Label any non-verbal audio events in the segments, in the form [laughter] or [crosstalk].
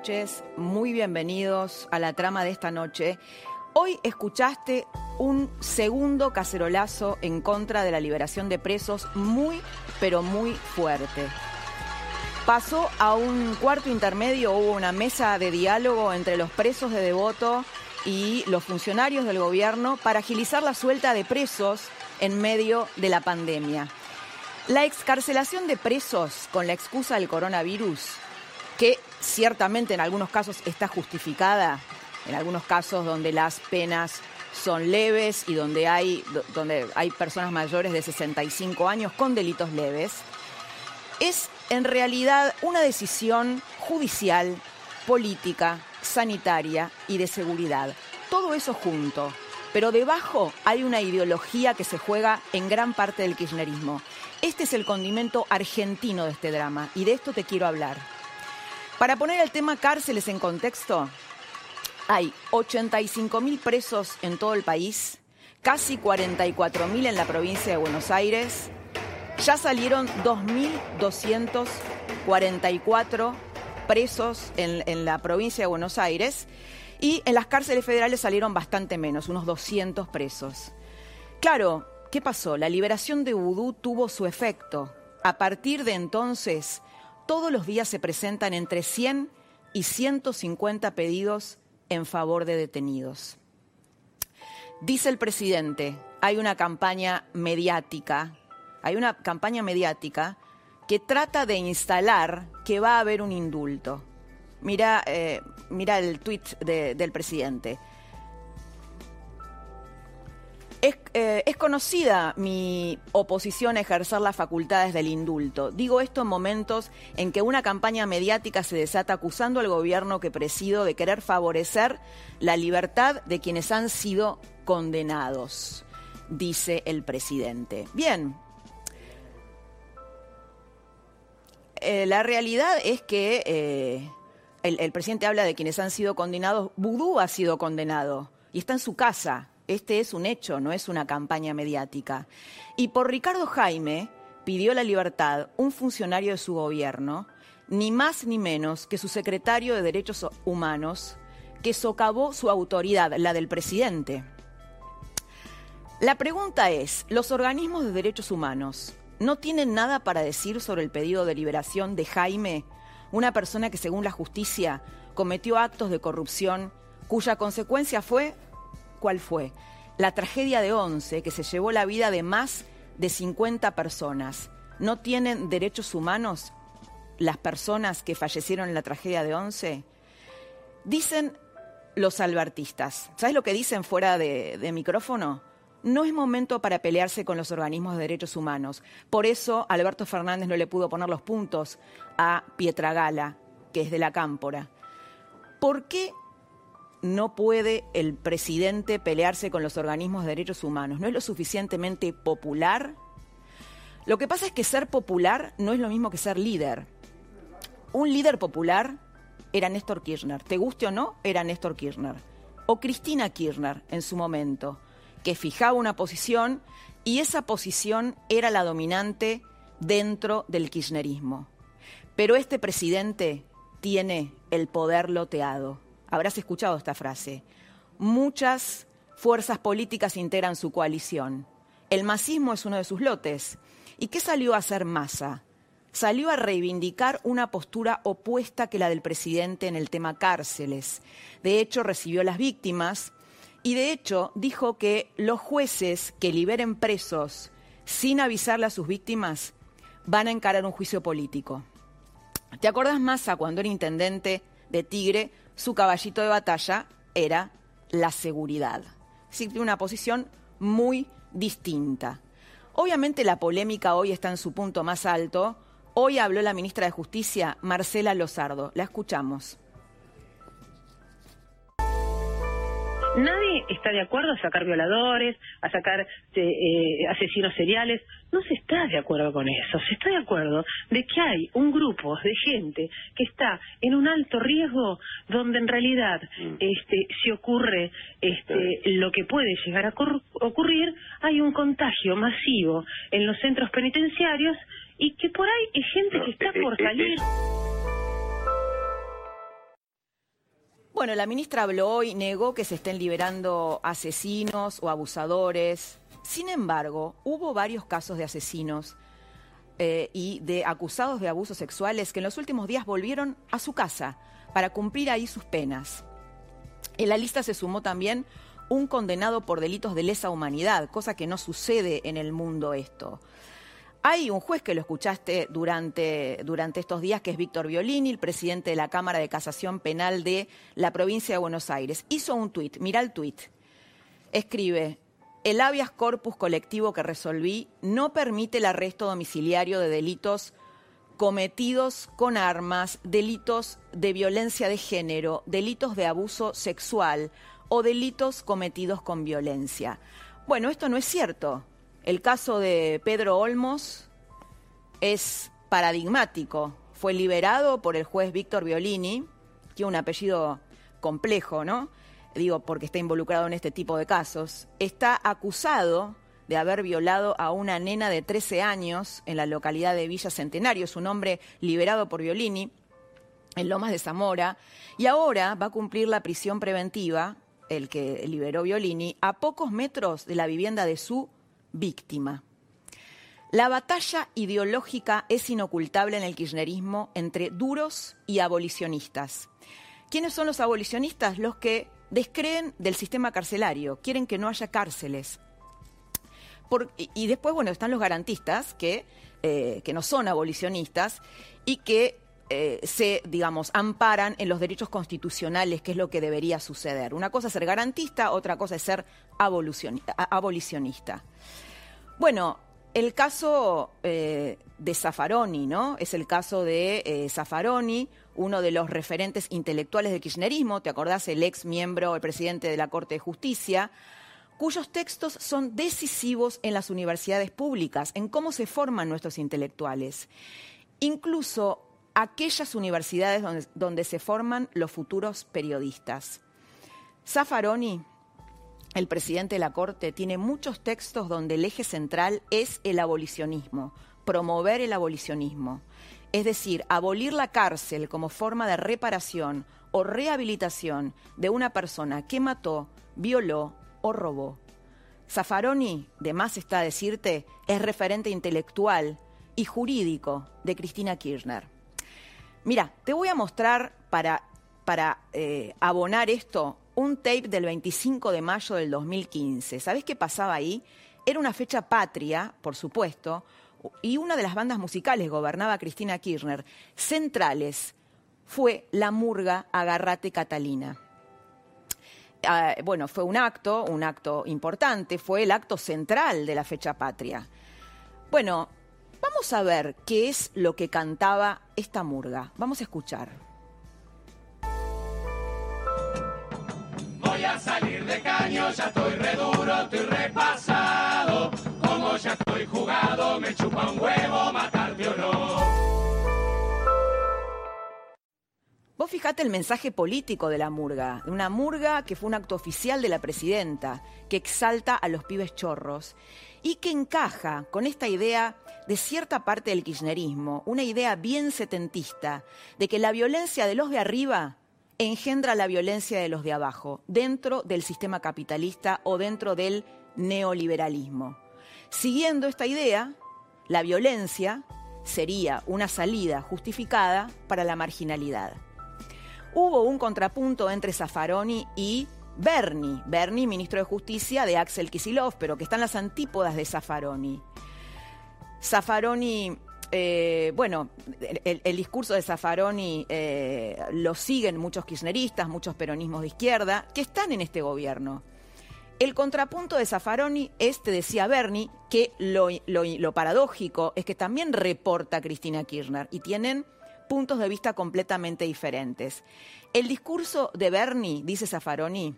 Noches, muy bienvenidos a la trama de esta noche. Hoy escuchaste un segundo cacerolazo en contra de la liberación de presos muy, pero muy fuerte. Pasó a un cuarto intermedio, hubo una mesa de diálogo entre los presos de Devoto y los funcionarios del gobierno para agilizar la suelta de presos en medio de la pandemia. La excarcelación de presos con la excusa del coronavirus que ciertamente en algunos casos está justificada, en algunos casos donde las penas son leves y donde hay, donde hay personas mayores de 65 años con delitos leves, es en realidad una decisión judicial, política, sanitaria y de seguridad. Todo eso junto. Pero debajo hay una ideología que se juega en gran parte del kirchnerismo. Este es el condimento argentino de este drama y de esto te quiero hablar. Para poner el tema cárceles en contexto, hay 85.000 presos en todo el país, casi 44.000 en la provincia de Buenos Aires. Ya salieron 2.244 presos en, en, la provincia de Buenos Aires y en las cárceles federales salieron bastante menos, unos 200 presos. Claro, ¿qué pasó? La liberación de Vudú tuvo su efecto. A partir de entonces, todos los días se presentan entre 100 y 150 pedidos en favor de detenidos. Dice el presidente, hay una campaña mediática, hay una campaña mediática que trata de instalar que va a haber un indulto. Mira, eh, mira el tuit de, del presidente. Es, eh, es, conocida mi oposición a ejercer las facultades del indulto. Digo esto en momentos en que una campaña mediática se desata acusando al gobierno que presido de querer favorecer la libertad de quienes han sido condenados, dice el presidente. Bien. Eh, la realidad es que eh, el, el presidente habla de quienes han sido condenados. Vudú ha sido condenado y está en su casa este es un hecho, no es una campaña mediática. Y por Ricardo Jaime pidió la libertad un funcionario de su gobierno, ni más ni menos que su secretario de Derechos Humanos, que socavó su autoridad, la del presidente. La pregunta es, ¿los organismos de derechos humanos no tienen nada para decir sobre el pedido de liberación de Jaime, una persona que según la justicia cometió actos de corrupción cuya consecuencia fue cuál fue. La tragedia de Once, que se llevó la vida de más de 50 personas. ¿No tienen derechos humanos las personas que fallecieron en la tragedia de Once? Dicen los albertistas. ¿Sabes lo que dicen fuera de, de micrófono? No es momento para pelearse con los organismos de derechos humanos. Por eso Alberto Fernández no le pudo poner los puntos a Pietragala, que es de la Cámpora. ¿Por qué no puede el presidente pelearse con los organismos de derechos humanos? ¿No es lo suficientemente popular? Lo que pasa es que ser popular no es lo mismo que ser líder. Un líder popular era Néstor Kirchner. Te guste o no, era Néstor Kirchner. O Cristina Kirchner en su momento, que fijaba una posición y esa posición era la dominante dentro del kirchnerismo. Pero este presidente tiene el poder loteado habrás escuchado esta frase. Muchas fuerzas políticas integran su coalición. El masismo es uno de sus lotes. ¿Y qué salió a hacer masa? Salió a reivindicar una postura opuesta que la del presidente en el tema cárceles. De hecho, recibió a las víctimas y de hecho dijo que los jueces que liberen presos sin avisarle a sus víctimas van a encarar un juicio político. ¿Te acordás, Massa, cuando era intendente de Tigre, su caballito de batalla era la seguridad. Sí, una posición muy distinta. Obviamente la polémica hoy está en su punto más alto. Hoy habló la ministra de Justicia, Marcela Lozardo. La escuchamos. Nadie está de acuerdo a sacar violadores, a sacar eh, asesinos seriales. No se está de acuerdo con eso. Se está de acuerdo de que hay un grupo de gente que está en un alto riesgo donde en realidad mm. este, si ocurre este, lo que puede llegar a ocurrir, hay un contagio masivo en los centros penitenciarios y que por ahí hay gente que está por salir. Bueno, la ministra habló hoy, negó que se estén liberando asesinos o abusadores. Sin embargo, hubo varios casos de asesinos eh, y de acusados de abusos sexuales que en los últimos días volvieron a su casa para cumplir ahí sus penas. En la lista se sumó también un condenado por delitos de lesa humanidad, cosa que no sucede en el mundo esto. Hay un juez que lo escuchaste durante, durante estos días, que es Víctor Violini, el presidente de la Cámara de Casación Penal de la provincia de Buenos Aires. Hizo un tuit, mira el tuit. Escribe, el habeas corpus colectivo que resolví no permite el arresto domiciliario de delitos cometidos con armas, delitos de violencia de género, delitos de abuso sexual o delitos cometidos con violencia. Bueno, esto no es cierto. El caso de Pedro Olmos es paradigmático. Fue liberado por el juez Víctor Violini, tiene un apellido complejo, ¿no? Digo, porque está involucrado en este tipo de casos. Está acusado de haber violado a una nena de 13 años en la localidad de Villa Centenario. Es un hombre liberado por Violini en Lomas de Zamora. Y ahora va a cumplir la prisión preventiva, el que liberó Violini, a pocos metros de la vivienda de su víctima. La batalla ideológica es inocultable en el kirchnerismo entre duros y abolicionistas. ¿Quiénes son los abolicionistas? Los que descreen del sistema carcelario, quieren que no haya cárceles. y, después, bueno, están los garantistas, que, eh, que no son abolicionistas y que eh, se, digamos, amparan en los derechos constitucionales, que es lo que debería suceder. Una cosa es ser garantista, otra cosa es ser abolicionista. Bueno, el caso eh, de Zaffaroni, ¿no? Es el caso de eh, Zaffaroni, uno de los referentes intelectuales del kirchnerismo, ¿te acordás? El ex miembro, el presidente de la Corte de Justicia, cuyos textos son decisivos en las universidades públicas, en cómo se forman nuestros intelectuales. Incluso aquellas universidades donde, donde se forman los futuros periodistas. Zaffaroni el presidente de la Corte tiene muchos textos donde el eje central es el abolicionismo, promover el abolicionismo. Es decir, abolir la cárcel como forma de reparación o rehabilitación de una persona que mató, violó o robó. Zaffaroni, de más está decirte, es referente intelectual y jurídico de Cristina Kirchner. Mira, te voy a mostrar para, para eh, abonar esto un tape del 25 de mayo del 2015. ¿Sabés qué pasaba ahí? Era una fecha patria, por supuesto, y una de las bandas musicales gobernaba Cristina Kirchner. Centrales fue la murga Agarrate Catalina. Ah, bueno, fue un acto, un acto importante, fue el acto central de la fecha patria. Bueno, vamos a ver qué es lo que cantaba esta murga. Vamos a escuchar. Salir de caño, ya estoy reduro, estoy repasado. Como ya estoy jugado, me chupa un huevo matarte o no. Vos fijate el mensaje político de la murga, una murga que fue un acto oficial de la presidenta, que exalta a los pibes chorros y que encaja con esta idea de cierta parte del kirchnerismo, una idea bien setentista, de que la violencia de los de arriba engendra la violencia de los de abajo, dentro del sistema capitalista o dentro del neoliberalismo. Siguiendo esta idea, la violencia sería una salida justificada para la marginalidad. Hubo un contrapunto entre Zaffaroni y Berni, Berni, ministro de Justicia de Axel Kisilov, pero que están las antípodas de Zaffaroni. Zaffaroni eh, bueno, el, discurso de Zaffaroni eh, lo siguen muchos kirchneristas, muchos peronismos de izquierda, que están en este gobierno. El contrapunto de Zaffaroni es, te decía Bernie, que lo, paradójico es que también reporta Cristina Kirchner y tienen puntos de vista completamente diferentes. El discurso de Bernie, dice Zaffaroni,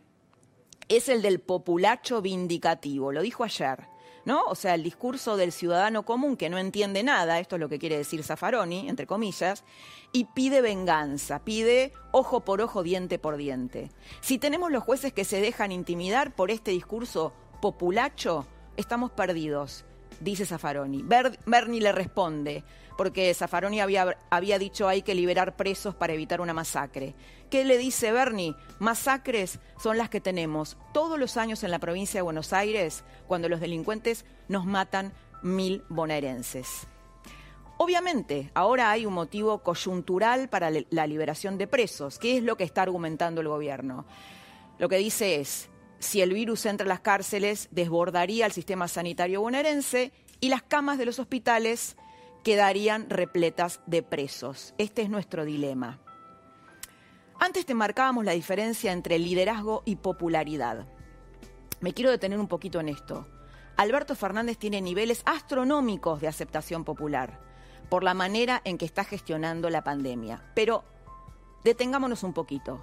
es el del populacho vindicativo, lo dijo ayer, ¿no? O sea, el discurso del ciudadano común que no entiende nada, esto es lo que quiere decir Zaffaroni, entre comillas, y pide venganza, pide ojo por ojo, diente por diente. Si tenemos los jueces que se dejan intimidar por este discurso populacho, estamos perdidos, dice Zaffaroni. Ber- Bernie le responde, porque Zaffaroni había, había dicho hay que liberar presos para evitar una masacre. ¿Qué le dice Bernie? Masacres son las que tenemos todos los años en la provincia de Buenos Aires cuando los delincuentes nos matan mil bonaerenses. Obviamente, ahora hay un motivo coyuntural para la liberación de presos. ¿Qué es lo que está argumentando el gobierno? Lo que dice es, si el virus entra a las cárceles, desbordaría el sistema sanitario bonaerense y las camas de los hospitales quedarían repletas de presos. Este es nuestro dilema. Antes te marcábamos la diferencia entre liderazgo y popularidad. Me quiero detener un poquito en esto. Alberto Fernández tiene niveles astronómicos de aceptación popular por la manera en que está gestionando la pandemia. Pero detengámonos un poquito.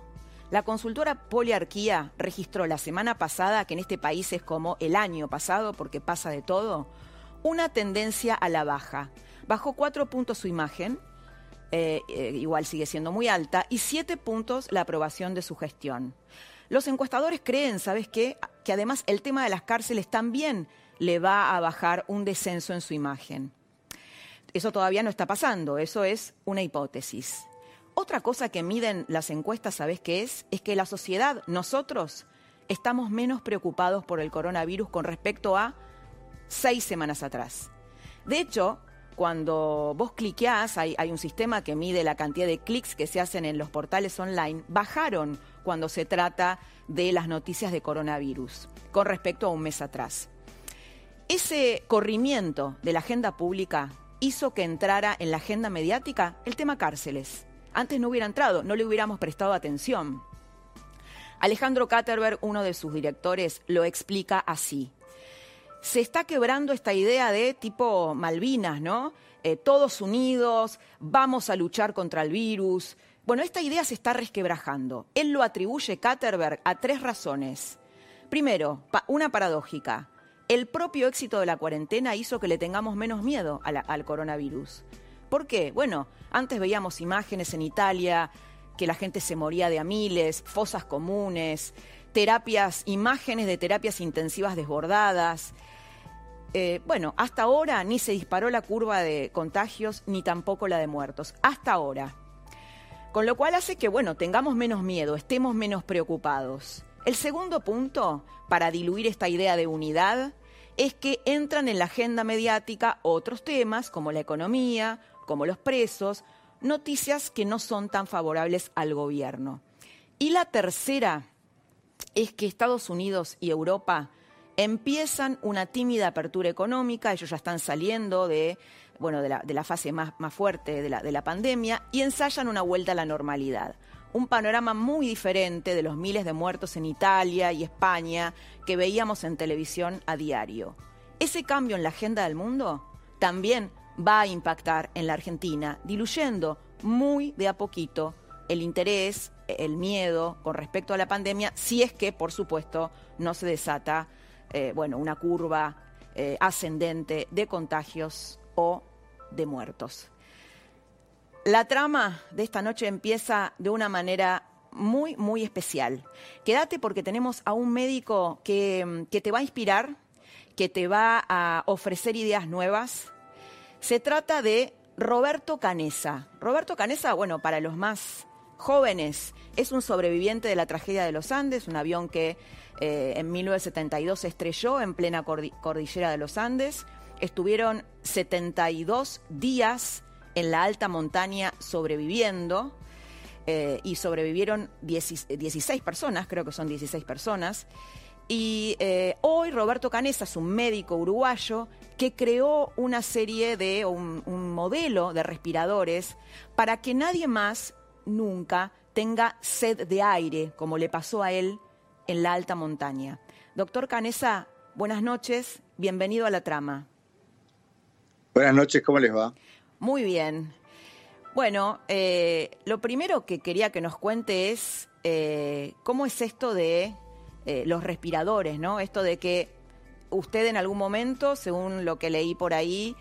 La consultora Poliarquía registró la semana pasada, que en este país es como el año pasado porque pasa de todo, una tendencia a la baja. Bajó cuatro puntos su imagen, eh, eh, igual sigue siendo muy alta, y siete puntos la aprobación de su gestión. Los encuestadores creen, ¿sabes qué? Que además el tema de las cárceles también le va a bajar un descenso en su imagen. Eso todavía no está pasando, eso es una hipótesis. Otra cosa que miden las encuestas, ¿sabes qué es? Es que la sociedad, nosotros, estamos menos preocupados por el coronavirus con respecto a seis semanas atrás. De hecho, cuando vos cliqueás, hay, un sistema que mide la cantidad de clics que se hacen en los portales online, bajaron cuando se trata de las noticias de coronavirus con respecto a un mes atrás. Ese corrimiento de la agenda pública hizo que entrara en la agenda mediática el tema cárceles. Antes no hubiera entrado, no le hubiéramos prestado atención. Alejandro Katterberg, uno de sus directores, lo explica así. Se está quebrando esta idea de tipo Malvinas, ¿no? Eh, todos unidos, vamos a luchar contra el virus. Bueno, esta idea se está resquebrajando. Él lo atribuye, Katterberg, a tres razones. Primero, una paradójica. El propio éxito de la cuarentena hizo que le tengamos menos miedo al coronavirus. ¿Por qué? Bueno, antes veíamos imágenes en Italia que la gente se moría de a miles, fosas comunes, terapias, imágenes de terapias intensivas desbordadas. Eh, bueno, hasta ahora ni se disparó la curva de contagios ni tampoco la de muertos. Hasta ahora. Con lo cual hace que, bueno, tengamos menos miedo, estemos menos preocupados. El segundo punto, para diluir esta idea de unidad, es que entran en la agenda mediática otros temas como la economía, como los presos, noticias que no son tan favorables al gobierno. Y la tercera es que Estados Unidos y Europa empiezan una tímida apertura económica, ellos ya están saliendo de, bueno, de, la, fase más, más fuerte de la, de la pandemia y ensayan una vuelta a la normalidad. Un panorama muy diferente de los miles de muertos en Italia y España que veíamos en televisión a diario. Ese cambio en la agenda del mundo también va a impactar en la Argentina, diluyendo muy de a poquito el interés, el miedo con respecto a la pandemia, si es que, por supuesto, no se desata eh, bueno, una curva eh, ascendente de contagios o de muertos. La trama de esta noche empieza de una manera muy, muy especial. Quédate porque tenemos a un médico que, que te va a inspirar, que te va a ofrecer ideas nuevas. Se trata de Roberto Canesa. Roberto Canesa, bueno, para los más jóvenes, es un sobreviviente de la tragedia de los Andes, un avión que eh, en 1972 se estrelló en plena cordi- cordillera de los Andes. Estuvieron 72 días en la alta montaña sobreviviendo eh, y sobrevivieron 10 16 personas, creo que son 16 personas. Y eh, hoy Roberto Canesa es un médico uruguayo que creó una serie de, un modelo de respiradores para que nadie más nunca tenga sed de aire, como le pasó a él en la alta montaña. Doctor Canesa, buenas noches, bienvenido a la trama. Buenas noches, ¿cómo les va? Muy bien. Bueno, eh, lo primero que quería que nos cuente es eh, cómo es esto de eh, los respiradores, ¿no? Esto de que usted en algún momento, según lo que leí por ahí,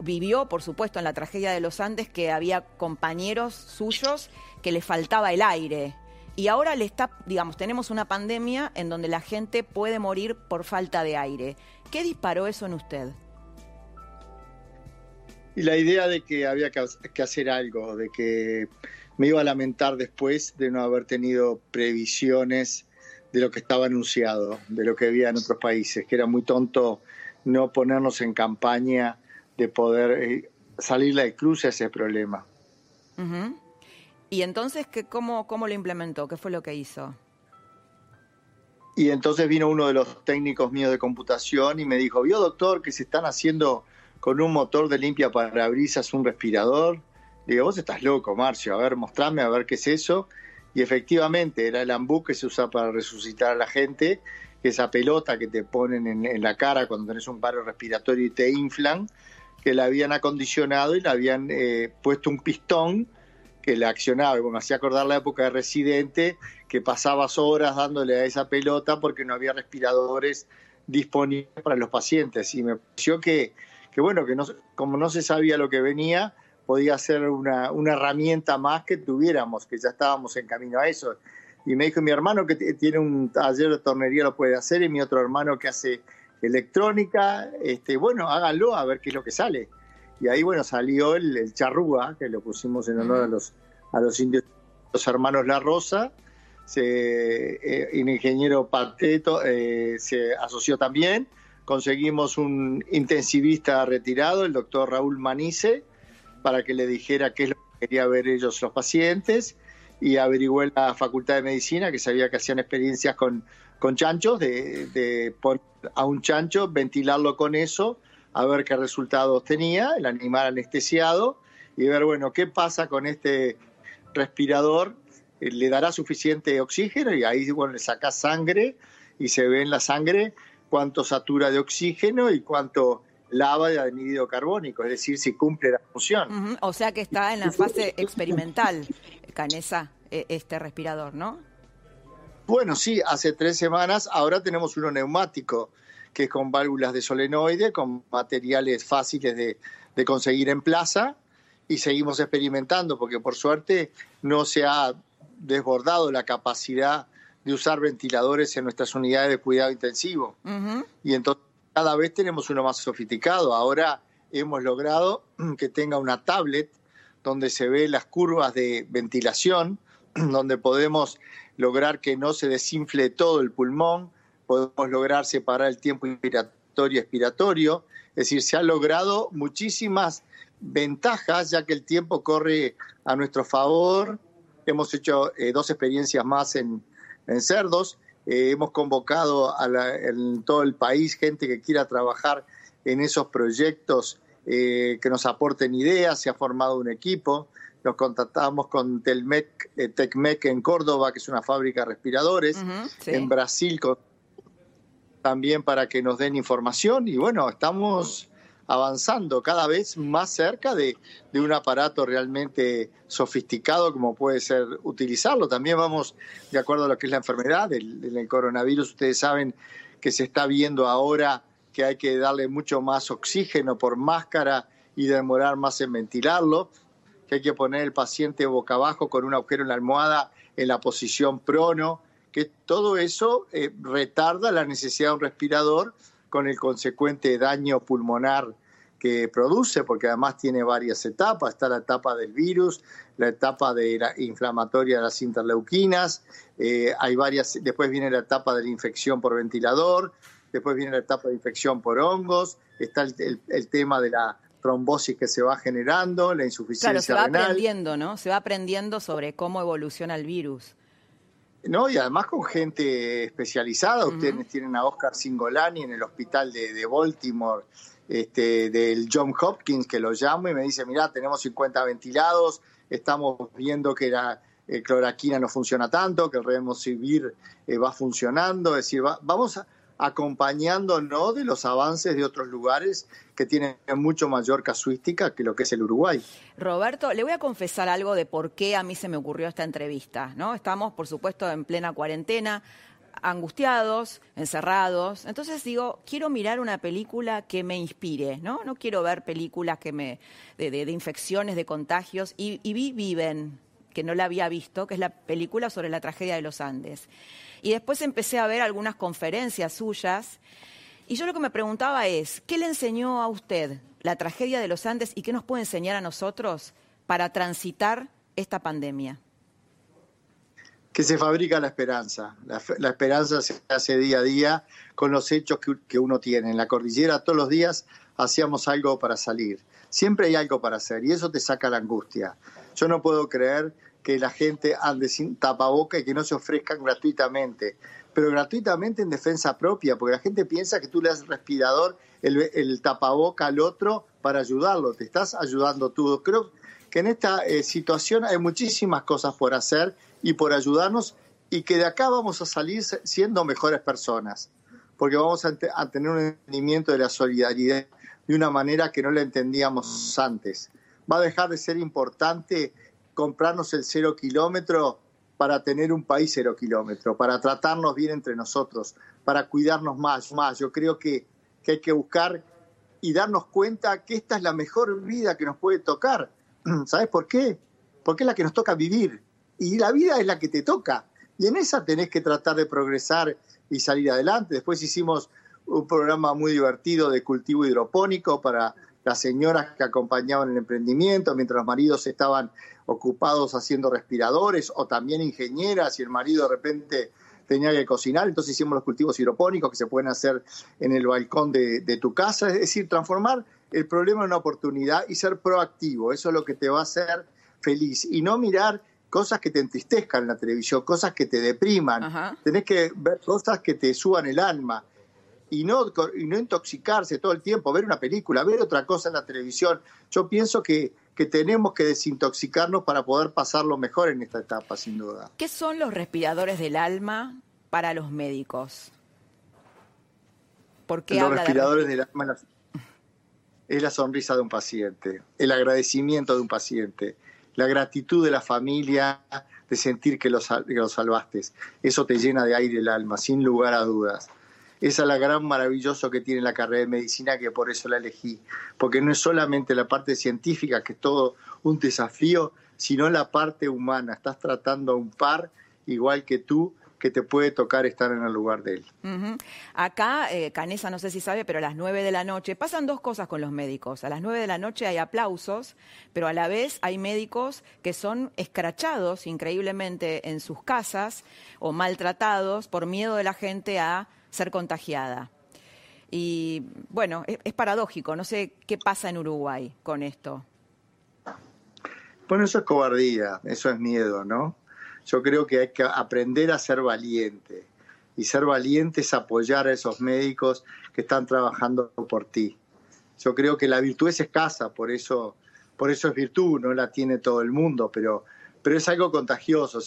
vivió, por supuesto, en la tragedia de los Andes, que había compañeros suyos que le faltaba el aire. Y ahora le está, digamos, tenemos una pandemia en donde la gente puede morir por falta de aire. ¿Qué disparó eso en usted? Y la idea de que había que hacer algo, de que me iba a lamentar después de no haber tenido previsiones de lo que estaba anunciado, de lo que había en otros países, que era muy tonto no ponernos en campaña de poder eh, salir de cruce a ese problema. ¿Y entonces ¿qué, cómo, cómo lo implementó? ¿Qué fue lo que hizo? Y entonces vino uno de los técnicos míos de computación y me dijo, vio doctor que se están haciendo con un motor de limpia parabrisas, un respirador. Digo, vos estás loco, Marcio, a ver, mostrame, a ver qué es eso. Y efectivamente era el ambú que se usa para resucitar a la gente, esa pelota que te ponen en, la cara cuando tenés un paro respiratorio y te inflan, que la habían acondicionado y le habían eh, puesto un pistón que le accionaba. Y me hacía acordar la época de Residente, que pasabas horas dándole a esa pelota porque no había respiradores disponibles para los pacientes. Y me pareció que que bueno, que no, como no se sabía lo que venía, podía ser una, una herramienta más que tuviéramos, que ya estábamos en camino a eso. Y me dijo, mi hermano que tiene un taller de tornería lo puede hacer, y mi otro hermano que hace electrónica, este, bueno, háganlo a ver qué es lo que sale. Y ahí, bueno, salió el, charrúa, que lo pusimos en honor a los, a los indios, los hermanos La Rosa, se, eh, el ingeniero Pateto eh, se asoció también, conseguimos un intensivista retirado, el doctor Raúl Manice, para que le dijera qué es lo que quería ver ellos los pacientes y averigué en la Facultad de Medicina que sabía que hacían experiencias con, con chanchos, de, poner a un chancho, ventilarlo con eso, a ver qué resultados tenía, el animal anestesiado, y ver, bueno, qué pasa con este respirador, eh, le dará suficiente oxígeno y ahí, bueno, le saca sangre y se ve en la sangre cuánto satura de oxígeno y cuánto lava de anhídrido carbónico, es decir, si cumple la función. O sea que está en la fase experimental, Canesa, e, este respirador, ¿no? Bueno, sí, hace tres semanas, ahora tenemos uno neumático, que es con válvulas de solenoide, con materiales fáciles de, de conseguir en plaza, y seguimos experimentando, porque por suerte no se ha desbordado la capacidad de usar ventiladores en nuestras unidades de cuidado intensivo. Y entonces cada vez tenemos uno más sofisticado. Ahora hemos logrado [clears throat] que tenga una tablet donde se ve las curvas de ventilación, [clears throat] donde podemos lograr que no se desinfle todo el pulmón, podemos lograr separar el tiempo inspiratorio y expiratorio. Es decir, se han logrado muchísimas ventajas ya que el tiempo corre a nuestro favor. Hemos hecho eh, dos experiencias más en, en Cerdos. Eh, hemos convocado a en todo el país gente que quiera trabajar en esos proyectos eh, que nos aporten ideas. Se ha formado un equipo. Nos contactamos con Telmec, eh, Tecmec en Córdoba, que es una fábrica de respiradores. En Brasil también para que nos den información. Y bueno, estamos avanzando cada vez más cerca de, un aparato realmente sofisticado como puede ser utilizarlo. También vamos de acuerdo a lo que es la enfermedad del, coronavirus. Ustedes saben que se está viendo ahora que hay que darle mucho más oxígeno por máscara y demorar más en ventilarlo, que hay que poner el paciente boca abajo con un agujero en la almohada en la posición prono, que todo eso eh, retarda la necesidad de un respirador con el consecuente daño pulmonar que produce, porque además tiene varias etapas. Está la etapa del virus, la etapa de la inflamatoria de las interleuquinas, eh, hay varias, después viene la etapa de la infección por ventilador, después viene la etapa de infección por hongos, está el, tema de la trombosis que se va generando, la insuficiencia claro, se va aprendiendo, ¿no? Se va aprendiendo sobre cómo evoluciona el virus. No, y además con gente especializada. Ustedes tienen a Oscar Singolani en el hospital de, Baltimore, este, del John Hopkins, que lo llamo y me dice, mira, tenemos 50 ventilados, estamos viendo que eh, cloraquina no funciona tanto, que el remosivir eh, va funcionando, es decir, vamos acompañándonos de los avances de otros lugares que tienen mucho mayor casuística que lo que es el Uruguay. Roberto, le voy a confesar algo de por qué a mí se me ocurrió esta entrevista, ¿no? Estamos, por supuesto, en plena cuarentena, angustiados, encerrados. Entonces digo, quiero mirar una película que me inspire, ¿no? No quiero ver películas que me de, infecciones, de contagios. Y, y vi Viven, que no la había visto, que es la película sobre la tragedia de los Andes. Y después empecé a ver algunas conferencias suyas. Y yo lo que me preguntaba es, ¿qué le enseñó a usted la tragedia de los Andes y qué nos puede enseñar a nosotros para transitar esta pandemia? que se fabrica la esperanza. La, esperanza se hace día a día con los hechos que, uno tiene. En la cordillera todos los días hacíamos algo para salir. Siempre hay algo para hacer y eso te saca la angustia. Yo no puedo creer que la gente ande sin tapaboca y que no se ofrezcan gratuitamente, pero gratuitamente en defensa propia, porque la gente piensa que tú le das respirador, el, el tapaboca al otro para ayudarlo, te estás ayudando tú. Creo que en esta eh, situación hay muchísimas cosas por hacer y por ayudarnos y que de acá vamos a salir siendo mejores personas, porque vamos a, tener un entendimiento de la solidaridad de una manera que no la entendíamos antes. Va a dejar de ser importante comprarnos el cero kilómetro para tener un país cero kilómetro, para tratarnos bien entre nosotros, para cuidarnos más, más. Yo creo que, que hay que buscar y darnos cuenta que esta es la mejor vida que nos puede tocar. [clears throat] ¿Sabes por qué? Porque es la que nos toca vivir y la vida es la que te toca. Y en esa tenés que tratar de progresar y salir adelante. Después hicimos un programa muy divertido de cultivo hidropónico para las señoras que acompañaban el emprendimiento, mientras los maridos estaban ocupados haciendo respiradores o también ingenieras y el marido de repente tenía que cocinar, entonces hicimos los cultivos hidropónicos que se pueden hacer en el balcón de, de, tu casa, es decir, transformar el problema en una oportunidad y ser proactivo, eso es lo que te va a hacer feliz. Y no mirar cosas que te entristezcan en la televisión, cosas que te depriman. Tenés que ver cosas que te suban el alma y no, y no intoxicarse todo el tiempo, ver una película, ver otra cosa en la televisión. Yo pienso que, que tenemos que desintoxicarnos para poder pasarlo mejor en esta etapa, sin duda. ¿Qué son los respiradores del alma para los médicos? ¿Por qué los respiradores del alma es la sonrisa de un paciente, el agradecimiento de un paciente la gratitud de la familia, de sentir que lo, salvaste. Eso te llena de aire el alma, sin lugar a dudas. Esa es la gran maravilloso que tiene la carrera de medicina, que por eso la elegí. Porque no es solamente la parte científica, que es todo un desafío, sino la parte humana. Estás tratando a un par igual que tú, que te puede tocar estar en el lugar de él. Acá, eh, Canesa, no sé si sabe, pero a las nueve de la noche pasan dos cosas con los médicos. A las nueve de la noche hay aplausos, pero a la vez hay médicos que son escrachados increíblemente en sus casas o maltratados por miedo de la gente a ser contagiada. Y bueno, es paradójico, no sé qué pasa en Uruguay con esto. Bueno, eso es cobardía, eso es miedo, ¿no? Yo creo que hay que aprender a ser valiente. Y ser valiente es apoyar a esos médicos que están trabajando por ti. Yo creo que la virtud es escasa, por eso, por eso es virtud, no la tiene todo el mundo, pero, pero es algo contagioso.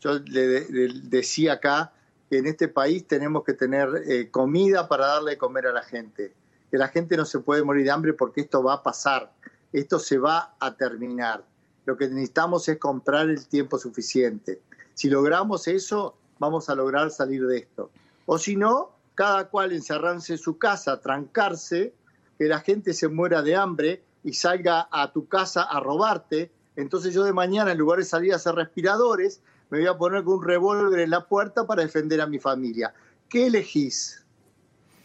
Yo le, decía acá que en este país tenemos que tener eh, comida para darle de comer a la gente. Que la gente no se puede morir de hambre porque esto va a pasar, esto se va a terminar. Lo que necesitamos es comprar el tiempo suficiente. Si logramos eso, vamos a lograr salir de esto. O si no, cada cual encerrarse en su casa, trancarse, que la gente se muera de hambre y salga a tu casa a robarte. Entonces yo de mañana, en lugar de salir a hacer respiradores, me voy a poner con un revólver en la puerta para defender a mi familia. ¿Qué elegís?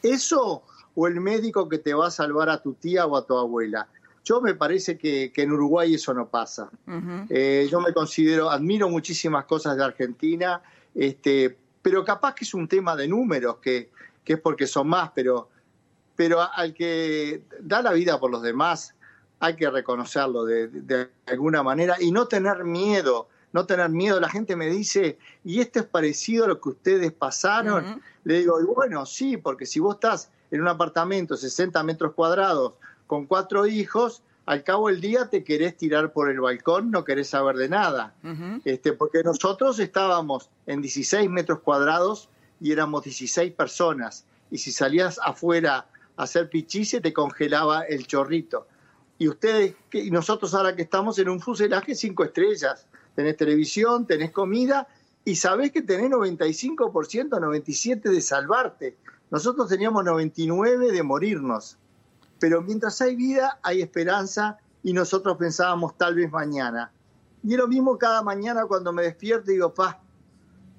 ¿Eso o el médico que te va a salvar a tu tía o a tu abuela? Yo me parece que, en Uruguay eso no pasa. Eh, yo me considero, admiro muchísimas cosas de Argentina, este, pero capaz que es un tema de números, que, es porque son más, pero, pero al que da la vida por los demás hay que reconocerlo de, alguna manera y no tener miedo, no tener miedo. La gente me dice, ¿y esto es parecido a lo que ustedes pasaron? Le digo, bueno, sí, porque si vos estás en un apartamento 60 metros cuadrados con cuatro hijos, al cabo del día te querés tirar por el balcón, no querés saber de nada. este, porque nosotros estábamos en 16 metros cuadrados y éramos 16 personas. Y si salías afuera a hacer pichice, te congelaba el chorrito. Y ustedes, y nosotros ahora que estamos en un fuselaje cinco estrellas, tenés televisión, tenés comida y sabés que tenés 95%, 97% de salvarte. Nosotros teníamos 99% de morirnos. Pero mientras hay vida, hay esperanza y nosotros pensábamos tal vez mañana. Y es lo mismo cada mañana cuando me despierto y digo, pa,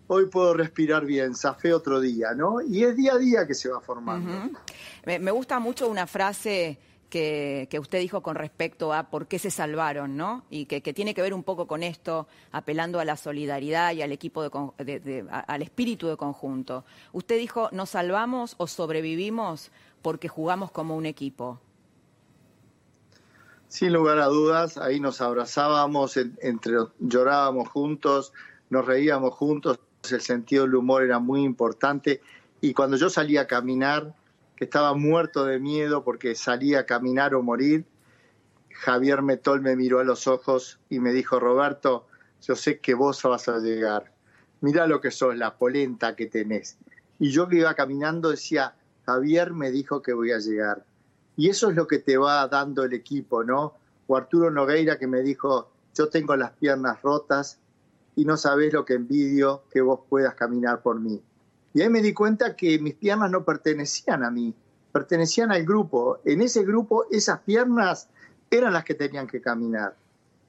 hoy puedo respirar bien, zafé otro día, ¿no? Y es día a día que se va formando. me, gusta mucho una frase que, usted dijo con respecto a por qué se salvaron, ¿no? Y que, tiene que ver un poco con esto, apelando a la solidaridad y al equipo de, al espíritu de conjunto. Usted dijo, nos salvamos o sobrevivimos porque jugamos como un equipo. Sin lugar a dudas, ahí nos abrazábamos, llorábamos juntos, nos reíamos juntos, el sentido del humor era muy importante y cuando yo salía a caminar, que estaba muerto de miedo porque salía a caminar o morir, Javier Metol me miró a los ojos y me dijo, Roberto, yo sé que vos vas a llegar, mira lo que sos, la polenta que tenés. Y yo que iba caminando decía, Javier me dijo que voy a llegar. Y eso es lo que te va dando el equipo, ¿no? O Arturo Nogueira que me dijo, yo tengo las piernas rotas y no sabes lo que envidio que vos puedas caminar por mí. Y ahí me di cuenta que mis piernas no pertenecían a mí, pertenecían al grupo. En ese grupo esas piernas eran las que tenían que caminar.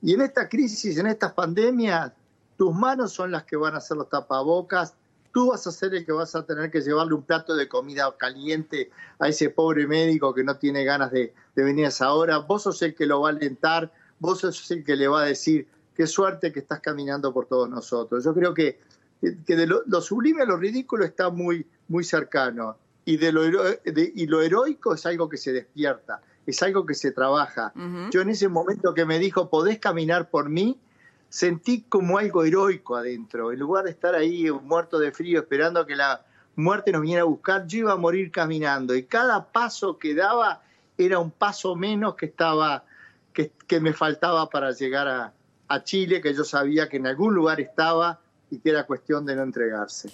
Y en esta crisis, en estas pandemias, tus manos son las que van a hacer los tapabocas, tú vas a ser el que vas a tener que llevarle un plato de comida caliente a ese pobre médico que no tiene ganas de, venir a esa hora, vos sos el que lo va a alentar, vos sos el que le va a decir, qué suerte que estás caminando por todos nosotros. Yo creo que, que de lo, sublime a lo ridículo está muy, muy cercano y, de lo, y lo heroico es algo que se despierta, es algo que se trabaja. Yo en ese momento que me dijo, podés caminar por mí, sentí como algo heroico adentro. En lugar de estar ahí muerto de frío esperando que la muerte nos viniera a buscar, yo iba a morir caminando. Y cada paso que daba era un paso menos que estaba, que, me faltaba para llegar a, a Chile, que yo sabía que en algún lugar estaba y que era cuestión de no entregarse.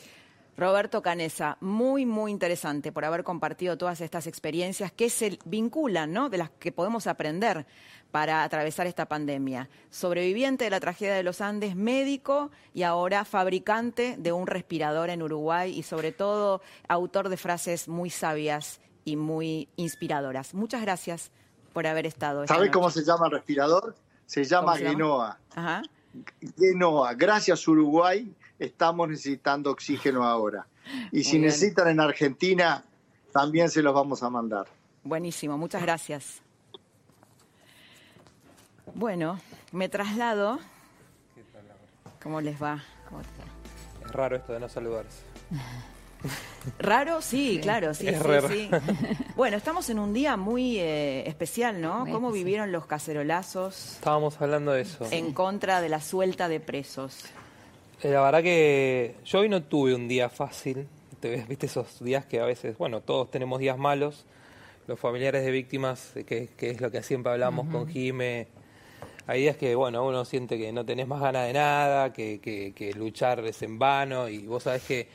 Roberto Canesa, muy, muy interesante por haber compartido todas estas experiencias que se vinculan, ¿no? De las que podemos aprender para atravesar esta pandemia. Sobreviviente de la tragedia de los Andes, médico y ahora fabricante de un respirador en Uruguay y sobre todo autor de frases muy sabias y muy inspiradoras. Muchas gracias por haber estado. ¿Sabe cómo se llama el respirador? Se llama Genoa. Ajá. Genoa. Gracias Uruguay, estamos necesitando oxígeno ahora. Y si necesitan en Argentina, también se los vamos a mandar. Buenísimo, muchas gracias. Bueno, me traslado. ¿Cómo les va? Es raro esto de no saludarse. [laughs] Raro, sí, claro, sí, sí, sí. Bueno, estamos en un día muy eh, especial, ¿no? ¿Cómo vivieron los cacerolazos? Estábamos hablando de eso. En contra de la suelta de presos. Eh, la verdad que yo hoy no tuve un día fácil. Te ves, viste esos días que a veces, bueno, todos tenemos días malos. Los familiares de víctimas, que, es lo que siempre hablamos con Jime, hay días que, bueno, uno siente que no tenés más ganas de nada, que, que, luchar es en vano, y vos sabés que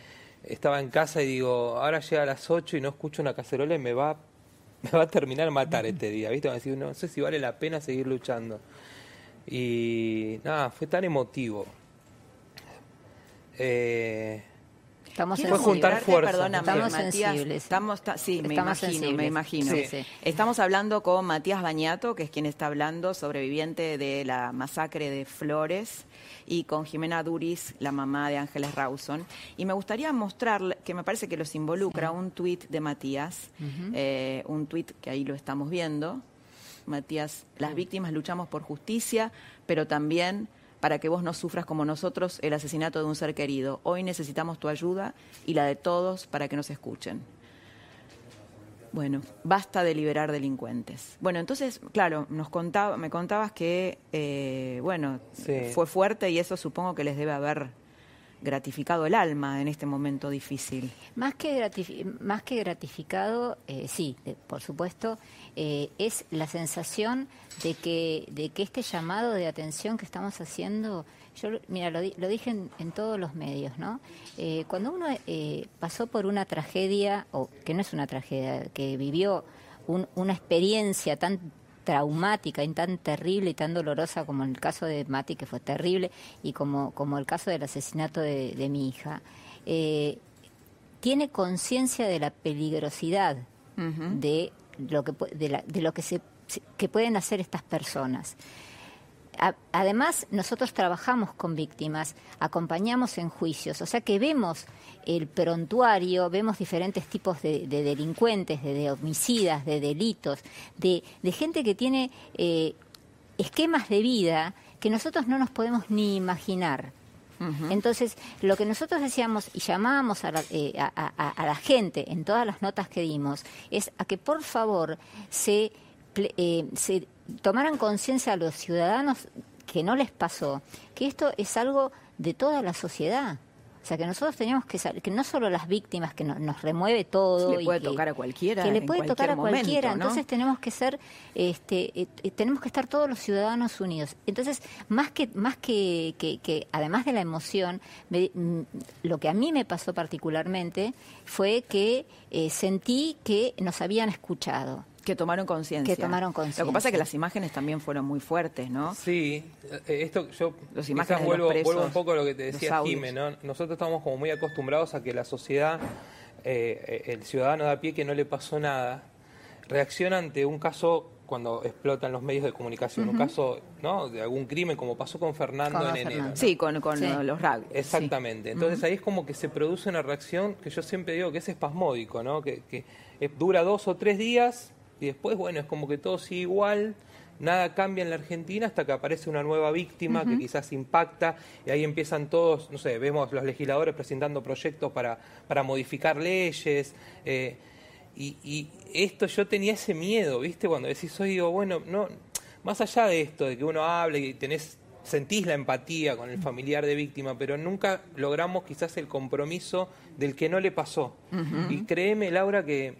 estaba en casa y digo, ahora llega a las 8 y no escucho una cacerola y me va, [laughs] me va a terminar matar este día, ¿viste? decir, no sé si vale la pena seguir luchando. Y nada, fue tan emotivo. Eh, Estamos fue juntar fuerzas. estamos sensibles. Estamos, sí, me imagino, me imagino. Estamos hablando con Matías Bañato, que es quien está hablando, sobreviviente de la masacre de Flores, y con Jimena Duris, la mamá de Ángeles Rawson. Y me gustaría mostrar, que me parece que los involucra, un tuit de Matías, eh, un tuit que ahí lo estamos viendo. Matías, las víctimas luchamos por justicia, pero también para que vos no sufras como nosotros el asesinato de un ser querido. Hoy necesitamos tu ayuda y la de todos para que nos escuchen. Bueno, basta de liberar delincuentes. Bueno, entonces, claro, nos contaba, me contabas que, eh, bueno, fue fuerte y eso supongo que les debe haber gratificado el alma en este momento difícil. Más que, gratifi- más que gratificado, eh, sí, de- por supuesto, eh, es la sensación de que, de que este llamado de atención que estamos haciendo, yo, lo- mira, lo, lo dije en, en todos los medios, ¿no? Eh, cuando uno eh, pasó por una tragedia, o que no es una tragedia, que vivió un- una experiencia tan traumática y tan terrible y tan dolorosa como en el caso de Mati, que fue terrible, y como, como el caso del asesinato de, de mi hija, eh, tiene conciencia de la peligrosidad de lo que de, la- de lo que se que pueden hacer estas personas. Además, nosotros trabajamos con víctimas, acompañamos en juicios, o sea que vemos el prontuario, vemos diferentes tipos de, de delincuentes, de, homicidas, de delitos, de, de gente que tiene eh, esquemas de vida que nosotros no nos podemos ni imaginar. Entonces, lo que nosotros decíamos y llamábamos a la, eh, a- la gente en todas las notas que dimos es a que por favor se, eh, se tomaran conciencia a los ciudadanos que no les pasó, que esto es algo de toda la sociedad. O sea, que nosotros teníamos que saber que no solo las víctimas, que no- nos remueve todo. Sí, le y puede que- tocar a cualquiera Que le puede tocar a cualquier cualquiera. momento, ¿no? Entonces tenemos que ser, este, eh, eh, tenemos que estar todos los ciudadanos unidos. Entonces, más que, más que, que, que además de la emoción, me- mm, lo que a mí me pasó particularmente fue que eh, sentí que nos habían escuchado. Que tomaron conciencia. Que tomaron Lo que pasa conciencia. es que las imágenes también fueron muy fuertes, ¿no? Sí, eh, esto yo Los quizás imágenes de los vuelvo, presos, vuelvo un poco a lo que te los decía. Jimé, ¿no? Nosotros estamos como muy acostumbrados a que la sociedad, eh, eh, el ciudadano de a pie que no le pasó nada, reacciona ante un caso cuando explotan los medios de comunicación, un caso ¿no? de algún crimen como pasó con Fernando Con en enero. Sí, con, con Sí. los rugby. Exactamente. Entonces ahí es como que se produce una reacción que yo siempre digo que es espasmódico, ¿no? Que, que dura dos o tres días y después, bueno, es como que todo sigue igual, nada cambia en la Argentina hasta que aparece una nueva víctima que quizás impacta y ahí empiezan todos, no sé, vemos los legisladores presentando proyectos para, para modificar leyes. eh, y, y esto yo tenía ese miedo, ¿viste? Cuando decís, hoy digo, bueno, no, más allá de esto, de que uno hable y tenés, sentís la empatía con el familiar de víctima, pero nunca logramos quizás el compromiso del que no le pasó. Y créeme, Laura, que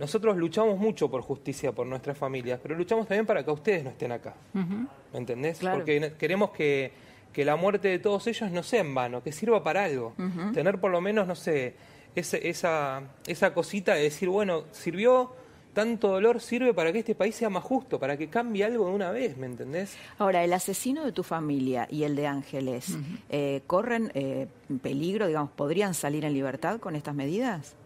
nosotros luchamos mucho por justicia por nuestras familias, pero luchamos también para que ustedes no estén acá. ¿Me entendés? Claro. Porque queremos que, que la muerte de todos ellos no sea en vano, que sirva para algo. Tener por lo menos, no sé, ese- esa, esa cosita de decir, bueno, sirvió, tanto dolor sirve para que este país sea más justo, para que cambie algo de una vez, ¿me entendés? Ahora, el asesino de tu familia y el de Ángeles, eh, ¿corren eh, peligro, digamos, podrían salir en libertad con estas medidas?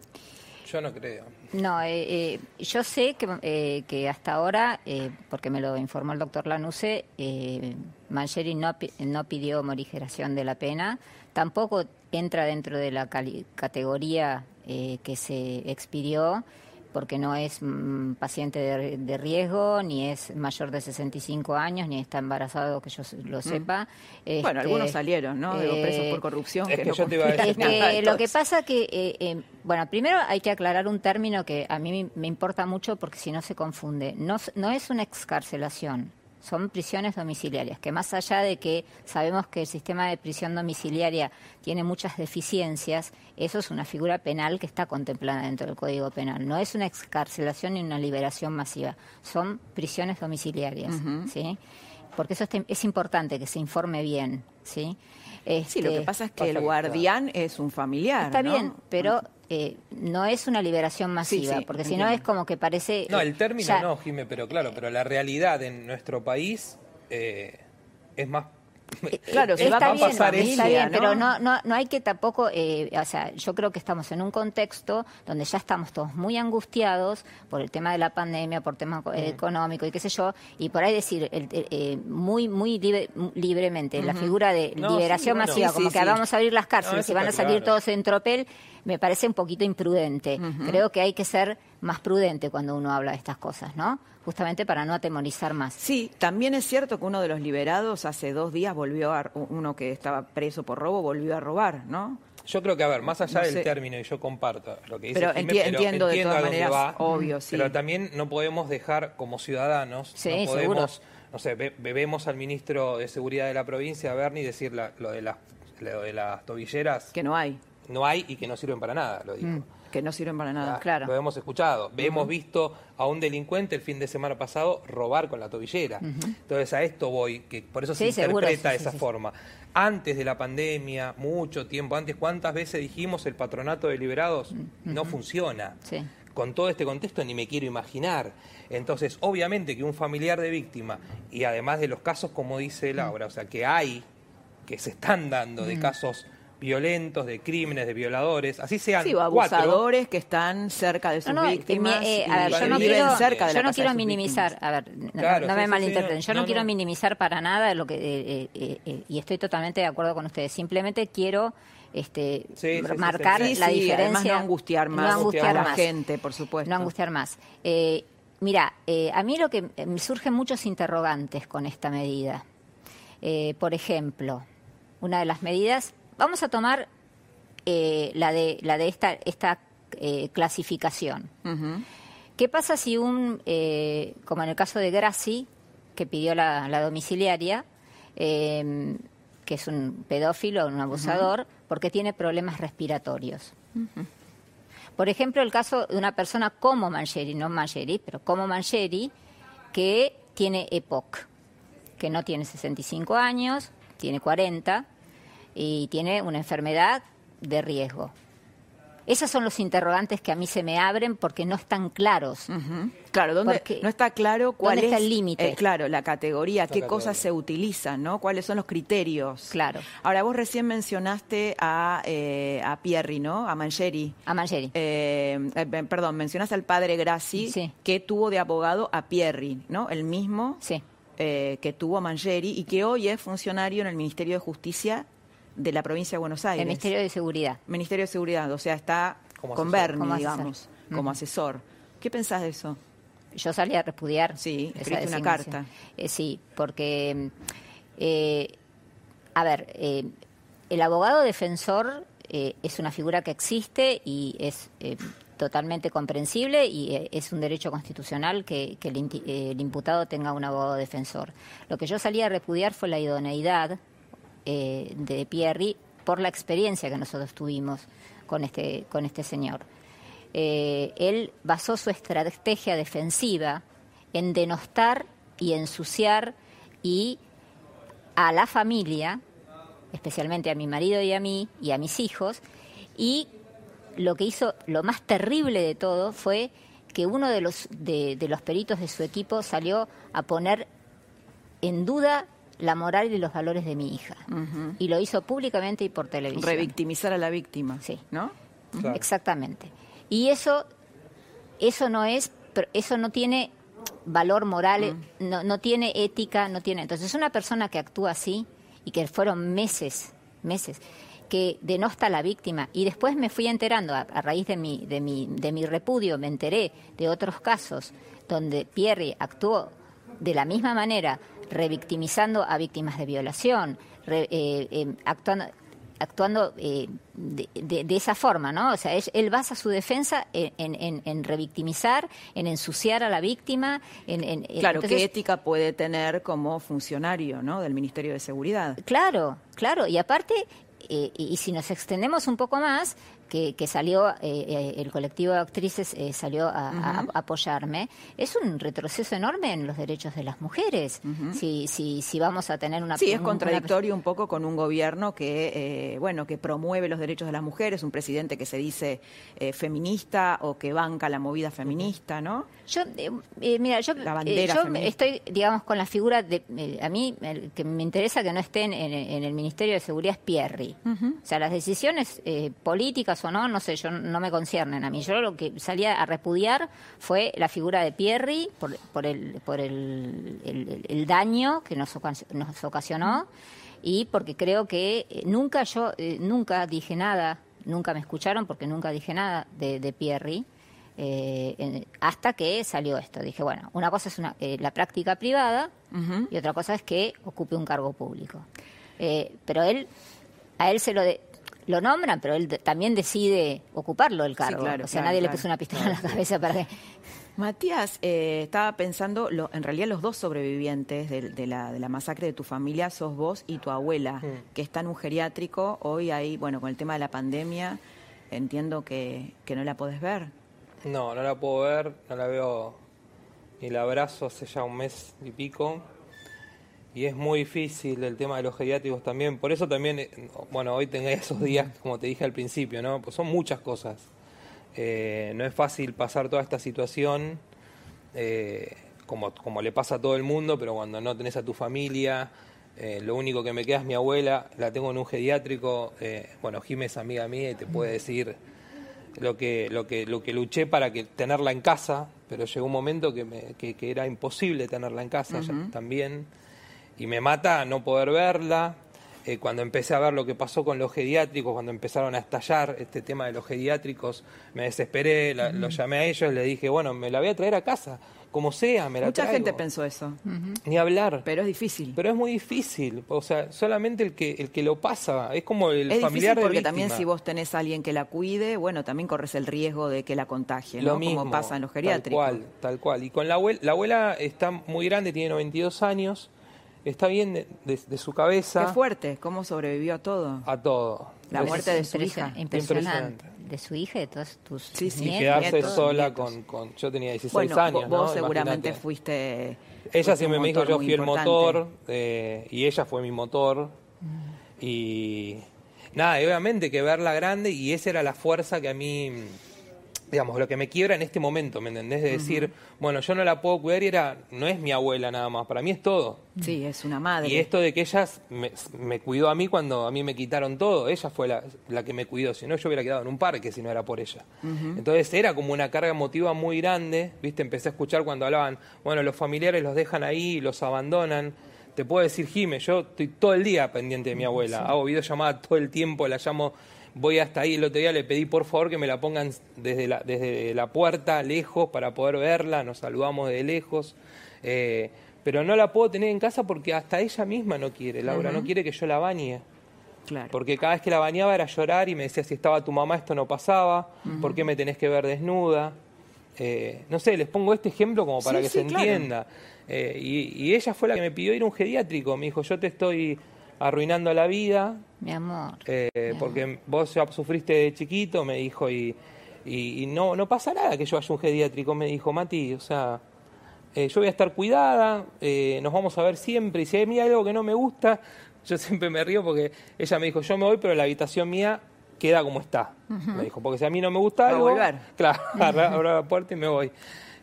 Yo no creo. No, eh, eh, yo sé que, eh, que hasta ahora, eh, porque me lo informó el doctor Lanuse, eh, Mancheri no, no pidió morigeración de la pena, tampoco entra dentro de la categoría que se expidió, porque no es mm, paciente de, de riesgo, ni es mayor de 65 años, ni está embarazado, que yo lo sepa. bueno, Este, algunos salieron, ¿no? Digo, presos eh, por corrupción. es que no yo te iba a cumplían decir- es que nada, lo que pasa que, eh, eh, bueno, primero hay que aclarar un término que a mí me- me importa mucho porque si no se confunde. No, no es una excarcelación, son prisiones domiciliarias, que más allá de que sabemos que el sistema de prisión domiciliaria tiene muchas deficiencias, eso es una figura penal que está contemplada dentro del Código Penal. No es una excarcelación ni una liberación masiva, son prisiones domiciliarias, ¿sí? Porque eso es, importante que se informe bien, ¿sí? Sí, lo que Este, pasa es que el guardián es un familiar. Está ¿no? bien, pero eh, no es una liberación masiva, Sí, sí, porque si no es como que parece... No, eh, el término ya- no, Jimé, pero claro, pero la realidad en nuestro país eh, es más... [laughs] Claro, se va está a bien, pasar está eso. bien, ¿no? pero no, no, no hay que tampoco, eh, o sea, yo creo que estamos en un contexto donde ya estamos todos muy angustiados por el tema de la pandemia, por tema Mm. eh, económico y qué sé yo, y por ahí decir el- el- eh, muy, muy libre- libremente la figura de No, liberación sí, bueno. masiva, Sí, como sí, que vamos a abrir las cárceles y van a está salir claro. todos en tropel, me parece un poquito imprudente. Creo que hay que ser más prudente cuando uno habla de estas cosas, ¿no? Justamente para no atemorizar más. Sí, también es cierto que uno de los liberados hace dos días volvió a, uno que estaba preso por robo volvió a robar, ¿no? Yo creo que, a ver, más allá No del sé. término, y yo comparto lo que dice Pero Jimé, enti- entiendo de todas maneras, va, obvio, sí. Pero también no podemos dejar, como ciudadanos, Sí, no seguro. podemos, no sé, bebemos al ministro de Seguridad de la provincia, a Berni, decir la- lo de las lo de las tobilleras, Que no hay. no hay y que no sirven para nada, lo dijo. Mm, que no sirven para nada. Claro. Lo hemos escuchado. Hemos visto a un delincuente el fin de semana pasado robar con la tobillera. Entonces a esto voy, que por eso se seguro, interpreta sí, de esa sí, forma. Antes de la pandemia, mucho tiempo antes, ¿cuántas veces dijimos el patronato de liberados no funciona? Sí. Con todo este contexto ni me quiero imaginar. Entonces, obviamente que un familiar de víctima, y además de los casos, como dice Laura, o sea, que hay, que se están dando de casos violentos, de crímenes, de violadores, así sean Sí, o cuatro, abusadores que están cerca de sus No, no, víctimas. eh, y a ver, yo no viven quiero, cerca de la yo no quiero minimizar, víctimas. a ver, no, Claro, no sí, me sí, malinterpreten, yo no, no, quiero no. minimizar para nada lo que eh, eh, eh, y estoy totalmente de acuerdo con ustedes. Simplemente quiero este Sí, sí, sí, marcar sí, Sí, la sí, diferencia, además no angustiar más no angustiar a la más. gente, por supuesto. No angustiar más. Eh, mira, eh, a mí lo que eh, me surgen muchos interrogantes con esta medida. Eh, por ejemplo, una de las medidas, vamos a tomar eh, la de la de esta esta eh, clasificación. ¿Qué pasa si un, eh, como en el caso de Grassi, que pidió la, la domiciliaria, eh, que es un pedófilo, un abusador, porque tiene problemas respiratorios? Por ejemplo, el caso de una persona como Mancheri, no Mancheri, pero como Mancheri, que tiene EPOC, que no tiene 65 años, tiene 40 y tiene una enfermedad de riesgo. Esos son los interrogantes que a mí se me abren porque no están claros. Claro, ¿dónde, Porque- no está claro cuál ¿dónde está es el límite? eh, claro, la categoría, qué categoría. cosas se utilizan, ¿no? ¿Cuáles son los criterios? Claro. Ahora, vos recién mencionaste a, eh, a Pierri, ¿no? A Mancheri. A Mancheri. Eh, eh, perdón, mencionaste al padre Grassi, Sí. que tuvo de abogado a Pierri, ¿no? El mismo Sí. eh, que tuvo a Mancheri y que hoy es funcionario en el Ministerio de Justicia de la provincia de Buenos Aires. El Ministerio de Seguridad. Ministerio de Seguridad, o sea, está Como con. Berni, Como asesor. digamos, como asesor. ¿Qué pensás de eso? Yo salí a repudiar. Sí, esa escribiste una carta. Eh, sí, porque, eh, a ver, eh, el abogado defensor eh, es una figura que existe y es eh, totalmente comprensible y es un derecho constitucional que, que el, inti- el imputado tenga un abogado defensor. Lo que yo salí a repudiar fue la idoneidad eh, de Pierri por la experiencia que nosotros tuvimos con este, con este señor. Eh, él basó su estrategia defensiva en denostar y ensuciar y a la familia, especialmente a mi marido y a mí y a mis hijos, y lo que hizo, lo más terrible de todo fue que uno de los, de, de los peritos de su equipo salió a poner en duda la moral y los valores de mi hija. Y lo hizo públicamente y por televisión. Revictimizar a la víctima, Sí. ¿no? Exactamente. Y eso, eso no es, eso no tiene valor moral, eh, no, no tiene ética, no tiene. Entonces, una persona que actúa así y que fueron meses, meses, que denosta a la víctima y después me fui enterando a, a raíz de mi, de mi, de mi repudio, me enteré de otros casos donde Pierre actuó de la misma manera, revictimizando a víctimas de violación, re- eh, eh, actuando actuando eh, de, de- de esa forma, ¿no? O sea, él, él basa su defensa en, en- revictimizar, en ensuciar a la víctima, en... en- en- Claro, entonces- ¿qué ética puede tener como funcionario, ¿no? Del Ministerio de Seguridad. Claro, claro. Y aparte, eh, y, y si nos extendemos un poco más, que, que salió, eh, eh, el colectivo de actrices eh, salió a, apoyarme, es un retroceso enorme en los derechos de las mujeres. si, si, si vamos a tener una... Sí, es contradictorio un poco con un gobierno que, eh, bueno, que promueve los derechos de las mujeres, un presidente que se dice feminista o que banca la movida feminista, ¿no? Yo, mira, yo, La bandera yo feminista. estoy, digamos, con la figura de. a mí, el que me interesa que no esté en, en- el Ministerio de Seguridad es Pierri. O sea, las decisiones eh, o no, no sé, yo no me conciernen a mí. Yo lo que salía a repudiar fue la figura de Pierri por, por el, por el, el- el daño que nos, nos ocasionó y porque creo que eh, nunca yo, eh, nunca dije nada, nunca me escucharon porque nunca dije nada de, de Pierri. Eh, en- hasta que salió esto. Dije, bueno, una cosa es una, eh, la práctica privada y otra cosa es que ocupe un cargo público. Eh, pero él, a él se lo, de- lo nombran, pero él también decide ocuparlo el cargo. claro, o sea, claro, nadie claro. le puso una pistola en la cabeza para que... Matías, eh, estaba pensando, lo- en realidad los dos sobrevivientes de, de la, de la masacre de tu familia sos vos y tu abuela, Mm. que está en un geriátrico. Hoy ahí, bueno, con el tema de la pandemia, entiendo que, que no la podés ver. No, no la puedo ver, no la veo ni la abrazo hace ya un mes y pico. Y es muy difícil el tema de los geriátricos también. Por eso también, eh, bueno, hoy tengo esos días, como te dije al principio, ¿no? Pues son muchas cosas. Eh, no es fácil pasar toda esta situación, eh, como, como le pasa a todo el mundo, pero cuando no tenés a tu familia, eh, lo único que me queda es mi abuela, la tengo en un geriátrico. eh, bueno, Jimé es amiga mía y te puede decir lo que, lo que, lo que luché para que tenerla en casa, pero llegó un momento que, me, que, que era imposible tenerla en casa ya también. Y me mata no poder verla. Eh, cuando empecé a ver lo que pasó con los geriátricos, cuando empezaron a estallar este tema de los geriátricos, me desesperé, la- los llamé a ellos, les dije, bueno, me la voy a traer a casa, como sea, me la Mucha traigo. gente pensó eso, Ni hablar. pero es difícil. Pero es muy difícil, o sea, solamente el que el que lo pasa, es como el es familiar difícil porque de también si vos tenés a alguien que la cuide, bueno, también corres el riesgo de que la contagie, ¿no? Lo mismo, Como pasa en los geriátricos. Tal cual, tal cual. Y con la abuela, la abuela está muy grande, tiene 92 años, está bien de, de- de su cabeza Qué fuerte, cómo sobrevivió a todo. a todo. La muerte de su hija. Impresionante. De su hija y de todos tus Sí, sí, Y quedarse nietos, sola nietos. con, con... Yo tenía 16 Bueno, años, vo- ¿no? vos seguramente Imagínate. fuiste... Ella fuiste siempre me dijo, motor yo fui el motor, eh, y ella fue mi motor. Y nada, y obviamente que verla grande, y esa era la fuerza que a mí, digamos, lo que me quiebra en este momento, ¿me entendés? De decir, bueno, yo no la puedo cuidar y era, no es mi abuela nada más, para mí es todo. Sí, es una madre. Y esto de que ella me, me cuidó a mí cuando a mí me quitaron todo, ella fue la, la que me cuidó, si no yo hubiera quedado en un parque si no era por ella. Entonces era como una carga emotiva muy grande, ¿viste? Empecé a escuchar cuando hablaban, bueno, los familiares los dejan ahí, los abandonan. Te puedo decir, Jime, yo estoy todo el día pendiente de mi abuela, hago videollamadas todo el tiempo, la llamo, voy hasta ahí, el otro día le pedí por favor que me la pongan desde la, desde la puerta, lejos, para poder verla, nos saludamos de lejos. Eh, pero no la puedo tener en casa porque hasta ella misma no quiere, Laura, no quiere que yo la bañe. Claro. Porque cada vez que la bañaba era llorar y me decía, si estaba tu mamá esto no pasaba, ¿por qué me tenés que ver desnuda? Eh, no sé, les pongo este ejemplo como para Sí, que sí, se claro. entienda. Eh, y, y ella fue la que me pidió ir a un geriátrico, me dijo, yo te estoy arruinando la vida, Mi amor. eh, mi porque amor. vos ya sufriste de chiquito, me dijo, y, y, y no, no pasa nada que yo vaya a un geriátrico, me dijo, Mati, o sea, eh, yo voy a estar cuidada, eh, nos vamos a ver siempre, y si hay algo que no me gusta, [laughs] yo siempre me río porque ella me dijo, yo me voy, pero la habitación mía queda como está, me dijo, porque si a mí no me gusta algo, volver. [laughs] claro, [laughs] abro la puerta y me voy.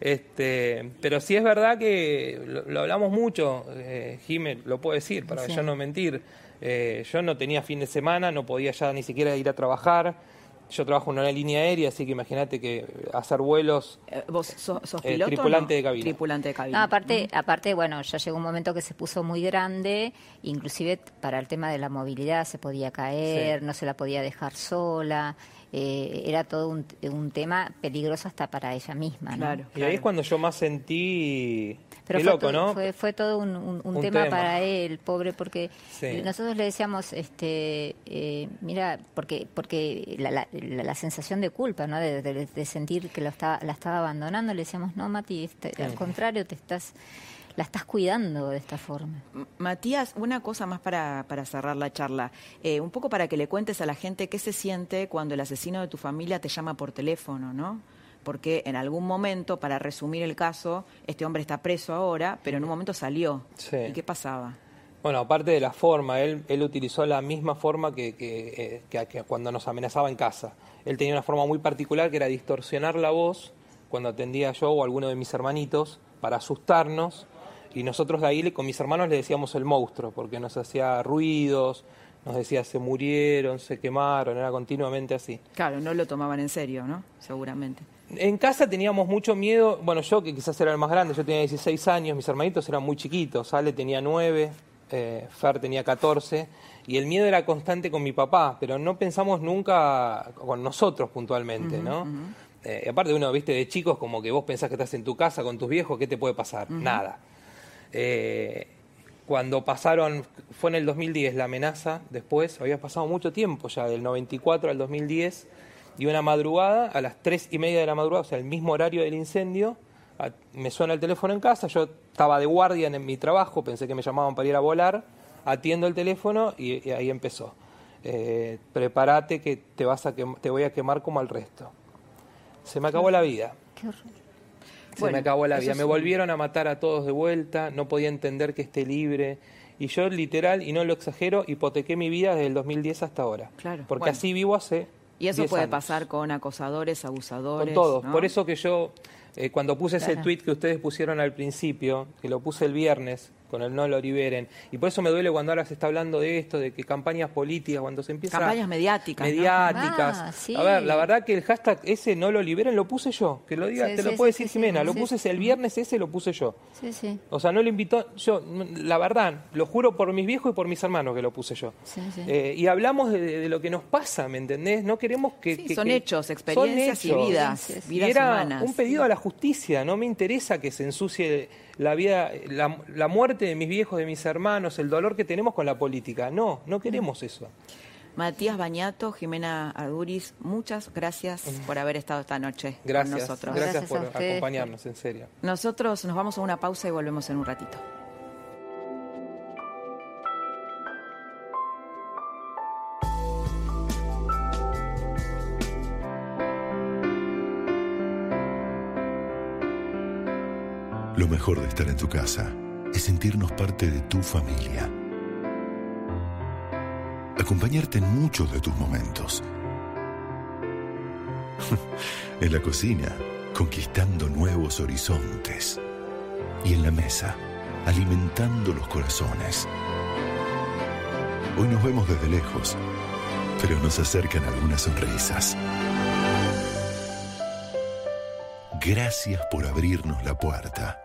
Este, pero sí es verdad que lo, lo hablamos mucho, eh, Jimé lo puedo decir, para Sí. yo no mentir. Eh, yo no tenía fin de semana, no podía ya ni siquiera ir a trabajar. Yo trabajo en una línea aérea, así que imagínate que hacer vuelos. Eh, ¿Vos sos, sos Eh, piloto? o tripulante no? de cabina. Tripulante de cabina. No, aparte, aparte, bueno, ya llegó un momento que se puso muy grande, inclusive para el tema de la movilidad se podía caer, Sí. no se la podía dejar sola, eh, era todo un, un tema peligroso hasta para ella misma, ¿no? Claro. Y ahí es cuando yo más sentí. Pero Qué fue, loco, todo, ¿no? fue, fue todo un, un- un Un tema, tema. para él, pobre, porque Sí. nosotros le decíamos, este, eh, mira, porque porque la, la- la- la sensación de culpa, ¿no? De, de- de sentir que lo estaba, la estaba abandonando, le decíamos, no, Mati, este, al contrario, te estás la estás cuidando de esta forma. Matías, una cosa más para, para cerrar la charla. Eh, un poco para que le cuentes a la gente qué se siente cuando el asesino de tu familia te llama por teléfono, ¿no? Porque en algún momento, para resumir el caso, este hombre está preso ahora, pero en un momento salió. Sí. ¿Y qué pasaba? Bueno, aparte de la forma, él, él utilizó la misma forma que, que, eh, que- que cuando nos amenazaba en casa. Él tenía una forma muy particular que era distorsionar la voz cuando atendía yo o alguno de mis hermanitos para asustarnos y nosotros de ahí con mis hermanos le decíamos el monstruo porque nos hacía ruidos, nos decía se murieron, se quemaron, era continuamente así. Claro, no lo tomaban en serio, ¿no? Seguramente. En casa teníamos mucho miedo, bueno, yo que quizás era el más grande, yo tenía 16 años, mis hermanitos eran muy chiquitos, Ale tenía 9, eh, Fer tenía 14, y el miedo era constante con mi papá, pero no pensamos nunca con nosotros puntualmente, ¿no? Eh, y aparte uno, viste, de chicos, como que vos pensás que estás en tu casa con tus viejos, ¿qué te puede pasar? Nada. Eh, cuando pasaron, fue en el 2010 la amenaza, después había pasado mucho tiempo ya, del 94 al 2010, y una madrugada, a las 3 y media de la madrugada, o sea, el mismo horario del incendio, a- me suena el teléfono en casa, yo estaba de guardia en, mi trabajo, pensé que me llamaban para ir a volar, atiendo el teléfono y, y ahí empezó. Eh, prepárate que te, vas a te voy a quemar como al resto. Se me acabó la vida. Qué. Se Bueno, me acabó la vida. Me volvieron a matar a todos de vuelta, no podía entender que esté libre. Y yo literal, y no lo exagero, hipotequé mi vida desde el 2010 hasta ahora. Claro, Porque bueno. así vivo hace Y eso 10 puede años. pasar con acosadores, abusadores. Con todos. ¿no? Por eso que yo, eh, cuando puse ese tweet que ustedes pusieron al principio, que lo puse el viernes con el no lo liberen, y por eso me duele cuando ahora se está hablando de esto, de que campañas políticas, cuando se empieza... Campañas mediáticas, ¿no? Mediáticas. Ah, sí. A ver, la verdad que el hashtag ese no lo liberen lo puse yo. Que lo diga, Sí, te lo puede decir. Jimena. Lo puse el viernes ese, lo puse yo. Sí, sí. O sea, no le invitó, yo, la verdad, lo juro por mis viejos y por mis hermanos que lo puse yo. Sí, sí. Eh, y hablamos de, de lo que nos pasa, ¿me entendés? No queremos que... Son que- hechos, son experiencias y vidas, vidas y era humanas. un pedido a la justicia, no me interesa que se ensucie la vida, la, la muerte de mis viejos, de mis hermanos, el dolor que tenemos con la política. No, no queremos eso. Matías Bañato, Jimena Arduriz, muchas gracias por haber estado esta noche Gracias, con nosotros. gracias, por ustedes. acompañarnos, en serio. Nosotros nos vamos a una pausa y volvemos en un ratito. Mejor de estar en tu casa es sentirnos parte de tu familia. Acompañarte en muchos de tus momentos. [laughs] en la cocina, conquistando nuevos horizontes. Y en la mesa, alimentando los corazones. Hoy nos vemos desde lejos, pero nos acercan algunas sonrisas. Gracias por abrirnos la puerta.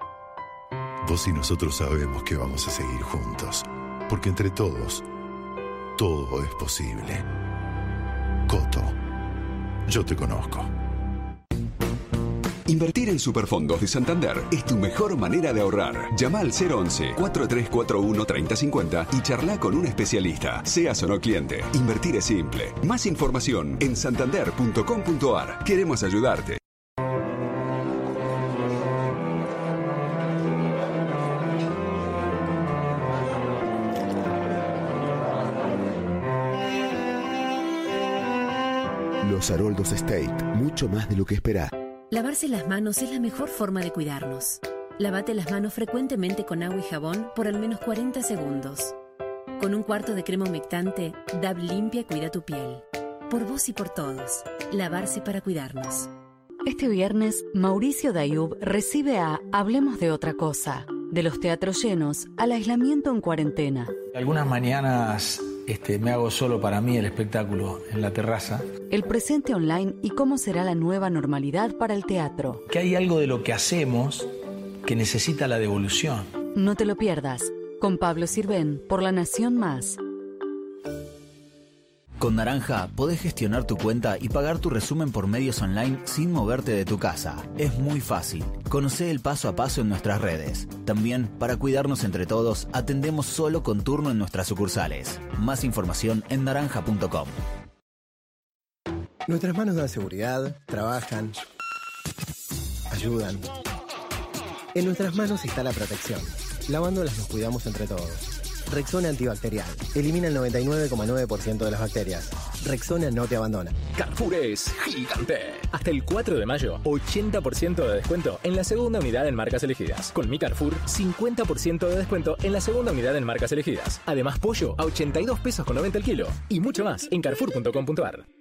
Vos y nosotros sabemos que vamos a seguir juntos, porque entre todos, todo es posible. Coto, yo te conozco. Invertir en Superfondos de Santander es tu mejor manera de ahorrar. Llama al 011-4341-3050 y charla con un especialista, seas o no cliente. Invertir es simple. Más información en santander.com.ar. Queremos ayudarte. Los Haroldos State, mucho más de lo que esperás. Lavarse las manos es la mejor forma de cuidarnos. Lávate las manos frecuentemente con agua y jabón por al menos 40 segundos. Con un cuarto de crema humectante, DAB limpia y cuida tu piel. Por vos y por todos. Lavarse para cuidarnos. Este viernes, Mauricio Dayub recibe a Hablemos de otra cosa, de los teatros llenos al aislamiento en cuarentena. Algunas mañanas este, me hago solo para mí el espectáculo en la terraza. El presente online y cómo será la nueva normalidad para el teatro. Que hay algo de lo que hacemos que necesita la devolución. No te lo pierdas. Con Pablo Sirven, por La Nación Más. Con Naranja podés gestionar tu cuenta y pagar tu resumen por medios online sin moverte de tu casa. Es muy fácil. Conoce el paso a paso en nuestras redes. También, para cuidarnos entre todos, atendemos solo con turno en nuestras sucursales. Más información en naranja.com. Nuestras manos dan seguridad, trabajan, ayudan. En nuestras manos está la protección. Lavándolas nos cuidamos entre todos. Rexona antibacterial. Elimina el 99,9% de las bacterias. Rexona no te abandona. Carrefour es gigante. Hasta el 4 de mayo, 80% de descuento en la segunda unidad en marcas elegidas. Con mi Carrefour, 50% de descuento en la segunda unidad en marcas elegidas. Además, pollo a 82 pesos con 90 el kilo. Y mucho más en carrefour.com.ar.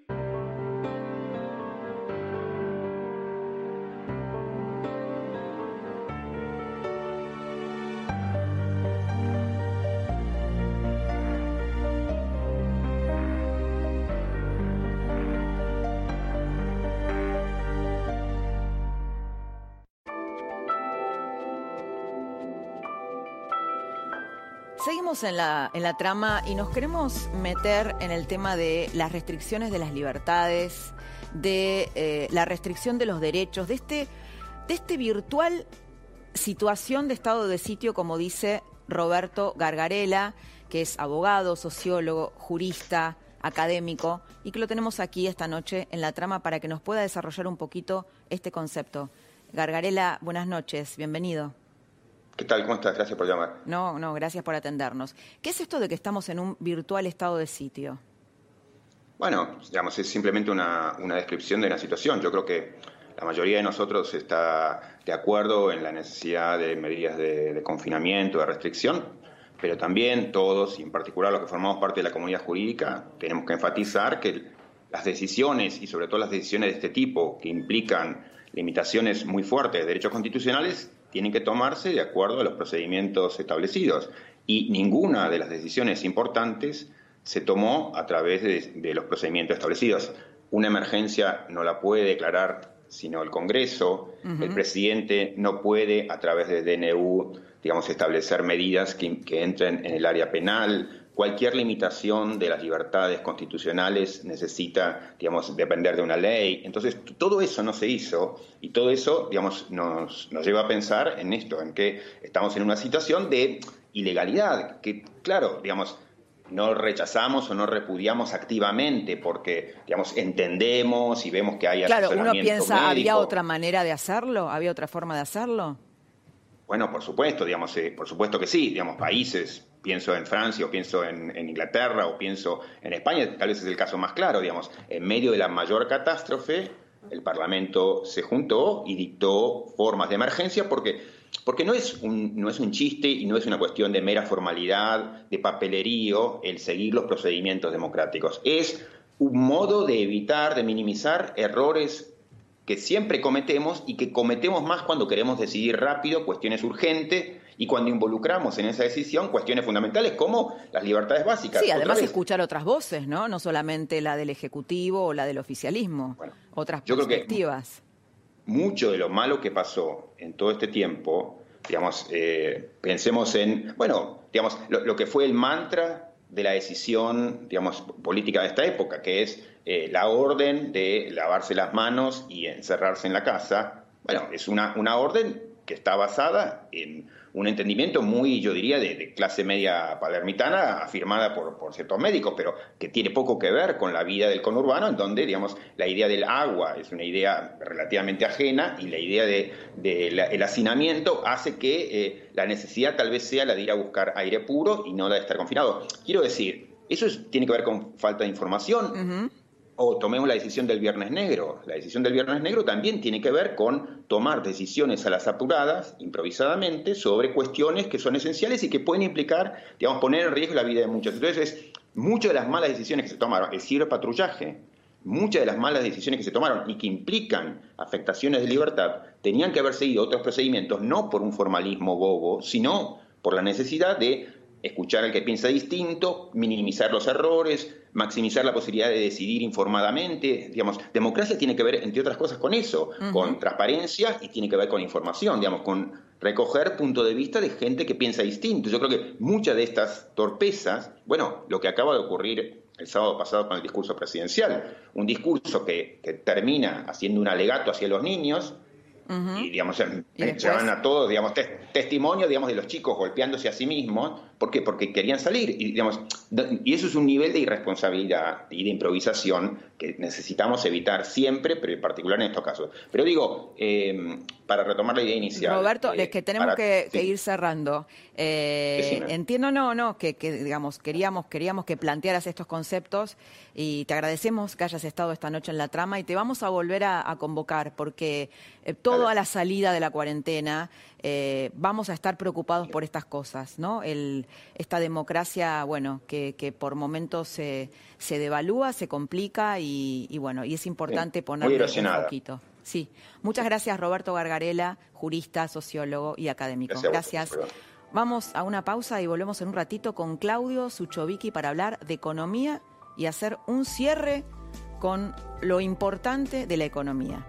En la, en la trama y nos queremos meter en el tema de las restricciones de las libertades, de eh, la restricción de los derechos, de este, de este virtual situación de estado de sitio, como dice Roberto Gargarela, que es abogado, sociólogo, jurista, académico, y que lo tenemos aquí esta noche en la trama para que nos pueda desarrollar un poquito este concepto. Gargarela, buenas noches, bienvenido. ¿Qué tal? ¿Cómo estás? Gracias por llamar. No, no, gracias por atendernos. ¿Qué es esto de que estamos en un virtual estado de sitio? Bueno, digamos, es simplemente una, una descripción de una situación. Yo creo que la mayoría de nosotros está de acuerdo en la necesidad de medidas de, de confinamiento, de restricción, pero también todos, y en particular los que formamos parte de la comunidad jurídica, tenemos que enfatizar que las decisiones, y sobre todo las decisiones de este tipo, que implican limitaciones muy fuertes de derechos constitucionales, tienen que tomarse de acuerdo a los procedimientos establecidos. Y ninguna de las decisiones importantes se tomó a través de, de los procedimientos establecidos. Una emergencia no la puede declarar sino el Congreso. El presidente no puede, a través de DNU, digamos, establecer medidas que, que entren en el área penal. Cualquier limitación de las libertades constitucionales necesita, digamos, depender de una ley. Entonces, todo eso no se hizo y todo eso, digamos, nos, nos lleva a pensar en esto, en que estamos en una situación de ilegalidad, que, claro, digamos, no rechazamos o no repudiamos activamente porque, digamos, entendemos y vemos que hay Claro, uno piensa, ¿había otra manera de hacerlo? ¿Había otra forma de hacerlo? Bueno, por supuesto, digamos, eh, por supuesto que sí, digamos, países, pienso en Francia o pienso en, Inglaterra o pienso en España, tal vez es el caso más claro, digamos, en medio de la mayor catástrofe, el Parlamento se juntó y dictó formas de emergencia porque, porque no, es un, no es un chiste y no es una cuestión de mera formalidad, de papelerío, el seguir los procedimientos democráticos. Es un modo de evitar, de minimizar errores que siempre cometemos y que cometemos más cuando queremos decidir rápido cuestiones urgentes y cuando involucramos en esa decisión cuestiones fundamentales como las libertades básicas. Sí, además escuchar otras voces, ¿no? No solamente la del Ejecutivo o la del oficialismo, otras yo creo que- perspectivas. mucho de lo malo que pasó en todo este tiempo, digamos, eh, pensemos en, bueno, digamos, lo, lo que fue el mantra de la decisión, digamos, política de esta época, que es eh, la orden de lavarse las manos y encerrarse en la casa. Bueno, es una, una orden que está basada en un entendimiento muy, yo diría, de, clase media palermitana, afirmada por, por ciertos médicos, pero que tiene poco que ver con la vida del conurbano, en donde, digamos, la idea del agua es una idea relativamente ajena y la idea del de, hacinamiento hace que eh, la necesidad tal vez sea la de ir a buscar aire puro y no la de estar confinado. Quiero decir, eso es- tiene que ver con falta de información, o tomemos la decisión del Viernes Negro. La decisión del Viernes Negro también tiene que ver con tomar decisiones a las apuradas, improvisadamente, sobre cuestiones que son esenciales y que pueden implicar, digamos, poner en riesgo la vida de muchos. Entonces, es, muchas de las malas decisiones que se tomaron, el ciberpatrullaje, muchas de las malas decisiones que se tomaron y que implican afectaciones de libertad, tenían que haber seguido otros procedimientos, no por un formalismo bobo, sino por la necesidad de escuchar al que piensa distinto, minimizar los errores, maximizar la posibilidad de decidir informadamente. Digamos, democracia tiene que ver, entre otras cosas, con eso, con transparencia y tiene que ver con información, digamos, con recoger punto de vista de gente que piensa distinto. Yo creo que muchas de estas torpezas, bueno, lo que acaba de ocurrir el sábado pasado con el discurso presidencial, un discurso que, que termina haciendo un alegato hacia los niños, y digamos Y llevan a todos digamos tes- testimonio digamos de los chicos golpeándose a sí mismos ¿por qué? porque querían salir y digamos y eso es un nivel de irresponsabilidad y de improvisación que necesitamos evitar siempre pero en particular en estos casos pero digo eh, para retomar la idea inicial Roberto, eh, es que tenemos para- que, ir cerrando. Eh, entiendo, no, no, que, que, digamos queríamos queríamos que plantearas estos conceptos y te agradecemos que hayas estado esta noche en la trama y te vamos a volver a, a convocar porque eh, todo a la salida de la cuarentena eh, vamos a estar preocupados por estas cosas, ¿no? El, esta democracia, bueno, que, que por momentos se, se devalúa, se complica y, y bueno, y es importante ponerle un poquito. Sí. Muchas gracias, Roberto Gargarela, jurista, sociólogo y académico. Gracias a vos, Gracias. perdón. Vamos a una pausa y volvemos en un ratito con Claudio Suchovicki para hablar de economía y hacer un cierre con lo importante de la economía.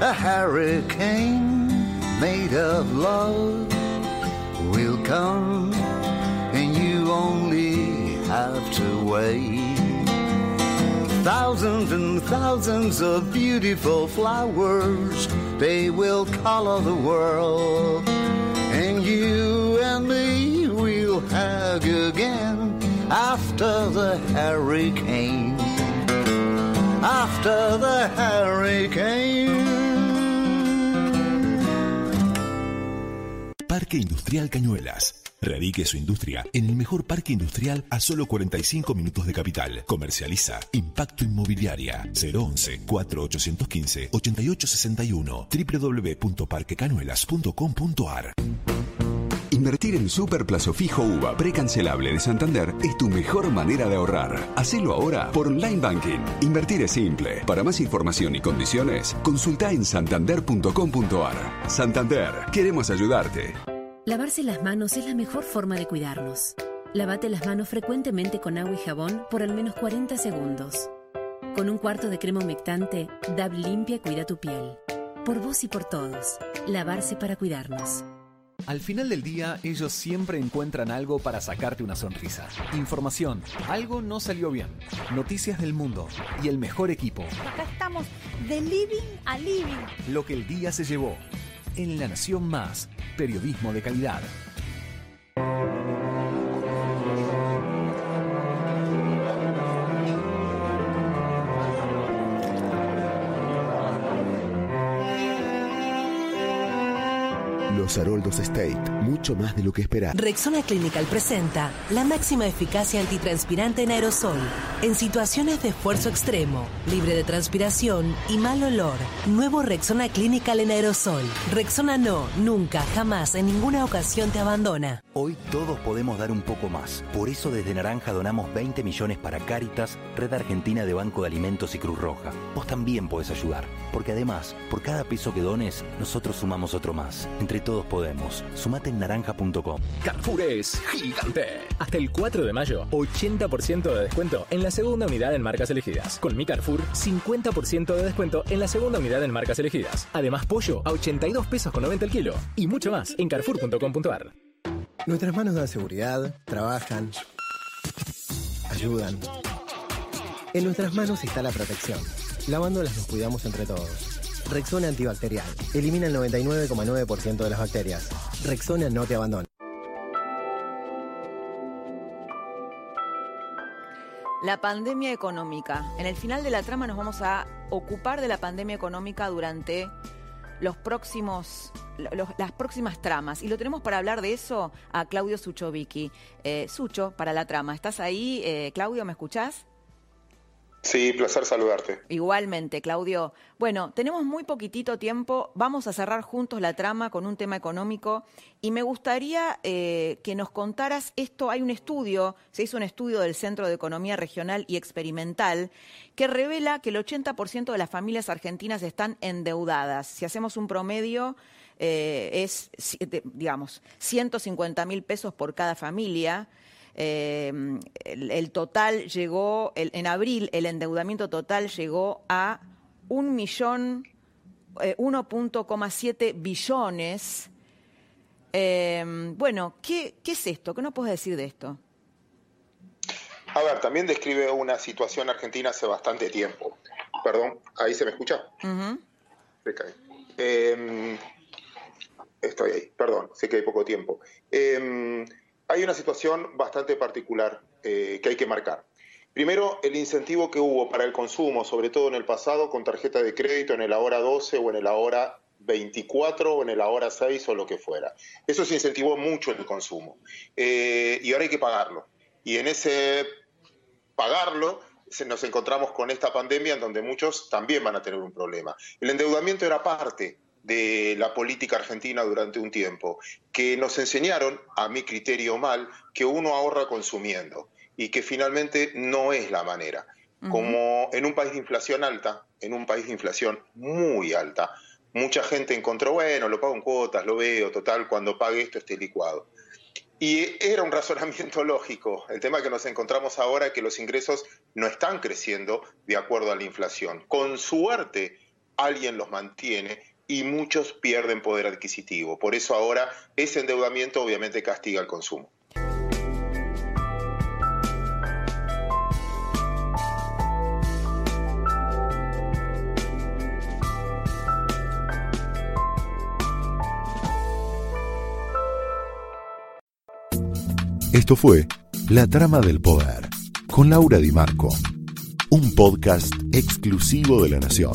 A hurricane made of love will come, and you only have to wait. Thousands and thousands of beautiful flowers, they will color the world. And you and me will hug again after the hurricane. after the hurricane. Parque Industrial Cañuelas. Radique su industria en el mejor parque industrial a solo 45 minutos de capital. Comercializa Impacto Inmobiliaria 011-4815-8861 www.parquecañuelas.com.ar Invertir en Super Plazo Fijo UVA precancelable de Santander es tu mejor manera de ahorrar. Hacelo ahora por Online Banking. Invertir es simple. Para más información y condiciones, consulta en santander.com.ar. Santander, queremos ayudarte. Lavarse las manos es la mejor forma de cuidarnos. Lavate las manos frecuentemente con agua y jabón por al menos 40 segundos. Con un cuarto de crema humectante, DAB limpia y cuida tu piel. Por vos y por todos. Lavarse para cuidarnos. Al final del día, ellos siempre encuentran algo para sacarte una sonrisa. Información, algo no salió bien. Noticias del mundo y el mejor equipo. Acá estamos de living a living. Lo que el día se llevó. En La Nación Más, periodismo de calidad. Los Haroldos State, mucho más de lo que esperar. Rexona Clinical presenta la máxima eficacia antitranspirante en aerosol. En situaciones de esfuerzo extremo, libre de transpiración y mal olor. Nuevo Rexona Clinical en aerosol. Rexona no, nunca, jamás, en ninguna ocasión te abandona. Hoy todos podemos dar un poco más. Por eso desde Naranja donamos 20 millones para Cáritas, Red Argentina de Banco de Alimentos y Cruz Roja. Vos también podés ayudar. Porque además, por cada peso que dones, nosotros sumamos otro más. Entre todos podemos. Sumate en naranja.com. Carrefour es gigante. Hasta el 4 de mayo, 80% de descuento en la segunda unidad en marcas elegidas. Con mi Carrefour, 50% de descuento en la segunda unidad en marcas elegidas. Además, pollo a 82 pesos con 90 el kilo. Y mucho más en carrefour.com.ar. Nuestras manos dan seguridad, trabajan, ayudan. En nuestras manos está la protección. Lavándolas nos cuidamos entre todos. Rexona antibacterial. Elimina el 99,9% de las bacterias. Rexona no te abandona. La pandemia económica. En el final de la trama nos vamos a ocupar de la pandemia económica durante los próximos, las próximas tramas. Y lo tenemos para hablar de eso a Claudio Suchovicki. Eh, Sucho, para la trama. ¿Estás ahí? Eh, Claudio, ¿me escuchás? Sí, placer saludarte. Igualmente, Claudio. Bueno, tenemos muy poquitito tiempo. Vamos a cerrar juntos la trama con un tema económico y me gustaría eh, que nos contaras esto. Hay un estudio, se hizo un estudio del Centro de Economía Regional y Experimental que revela que el 80% de las familias argentinas están endeudadas. Si hacemos un promedio, eh, es, digamos, 150 mil pesos por cada familia. Eh, el, el total llegó, el- en abril el endeudamiento total llegó a un millón, eh, 1.7 billones. Eh, bueno, ¿qué, ¿qué es esto? ¿Qué nos puedes decir de esto? A ver, también describe una situación argentina hace bastante tiempo. Perdón, ¿ahí se me escucha? Se cae. Eh, estoy ahí, perdón, sé que hay poco tiempo. Eh, hay una situación bastante particular eh, que hay que marcar. Primero, el incentivo que hubo para el consumo, sobre todo en el pasado, con tarjeta de crédito en el ahora 12 o en el ahora 24 o en el ahora 6 o lo que fuera. Eso se incentivó mucho el consumo. Eh, y ahora hay que pagarlo. Y en ese pagarlo, nos encontramos con esta pandemia en donde muchos también van a tener un problema. El endeudamiento era parte de la política argentina durante un tiempo, que nos enseñaron, a mi criterio mal, que uno ahorra consumiendo y que finalmente no es la manera. Como en un país de inflación alta, en un país de inflación muy alta, mucha gente encontró, bueno, lo pago en cuotas, lo veo, total, cuando pague esto esté licuado. Y era un razonamiento [laughs] lógico. El tema que nos encontramos ahora es que los ingresos no están creciendo de acuerdo a la inflación. Con suerte, alguien los mantiene y muchos pierden poder adquisitivo. Por eso ahora ese endeudamiento obviamente castiga el consumo. Esto fue La Trama del Poder con Laura Di Marco. un podcast exclusivo de La Nación.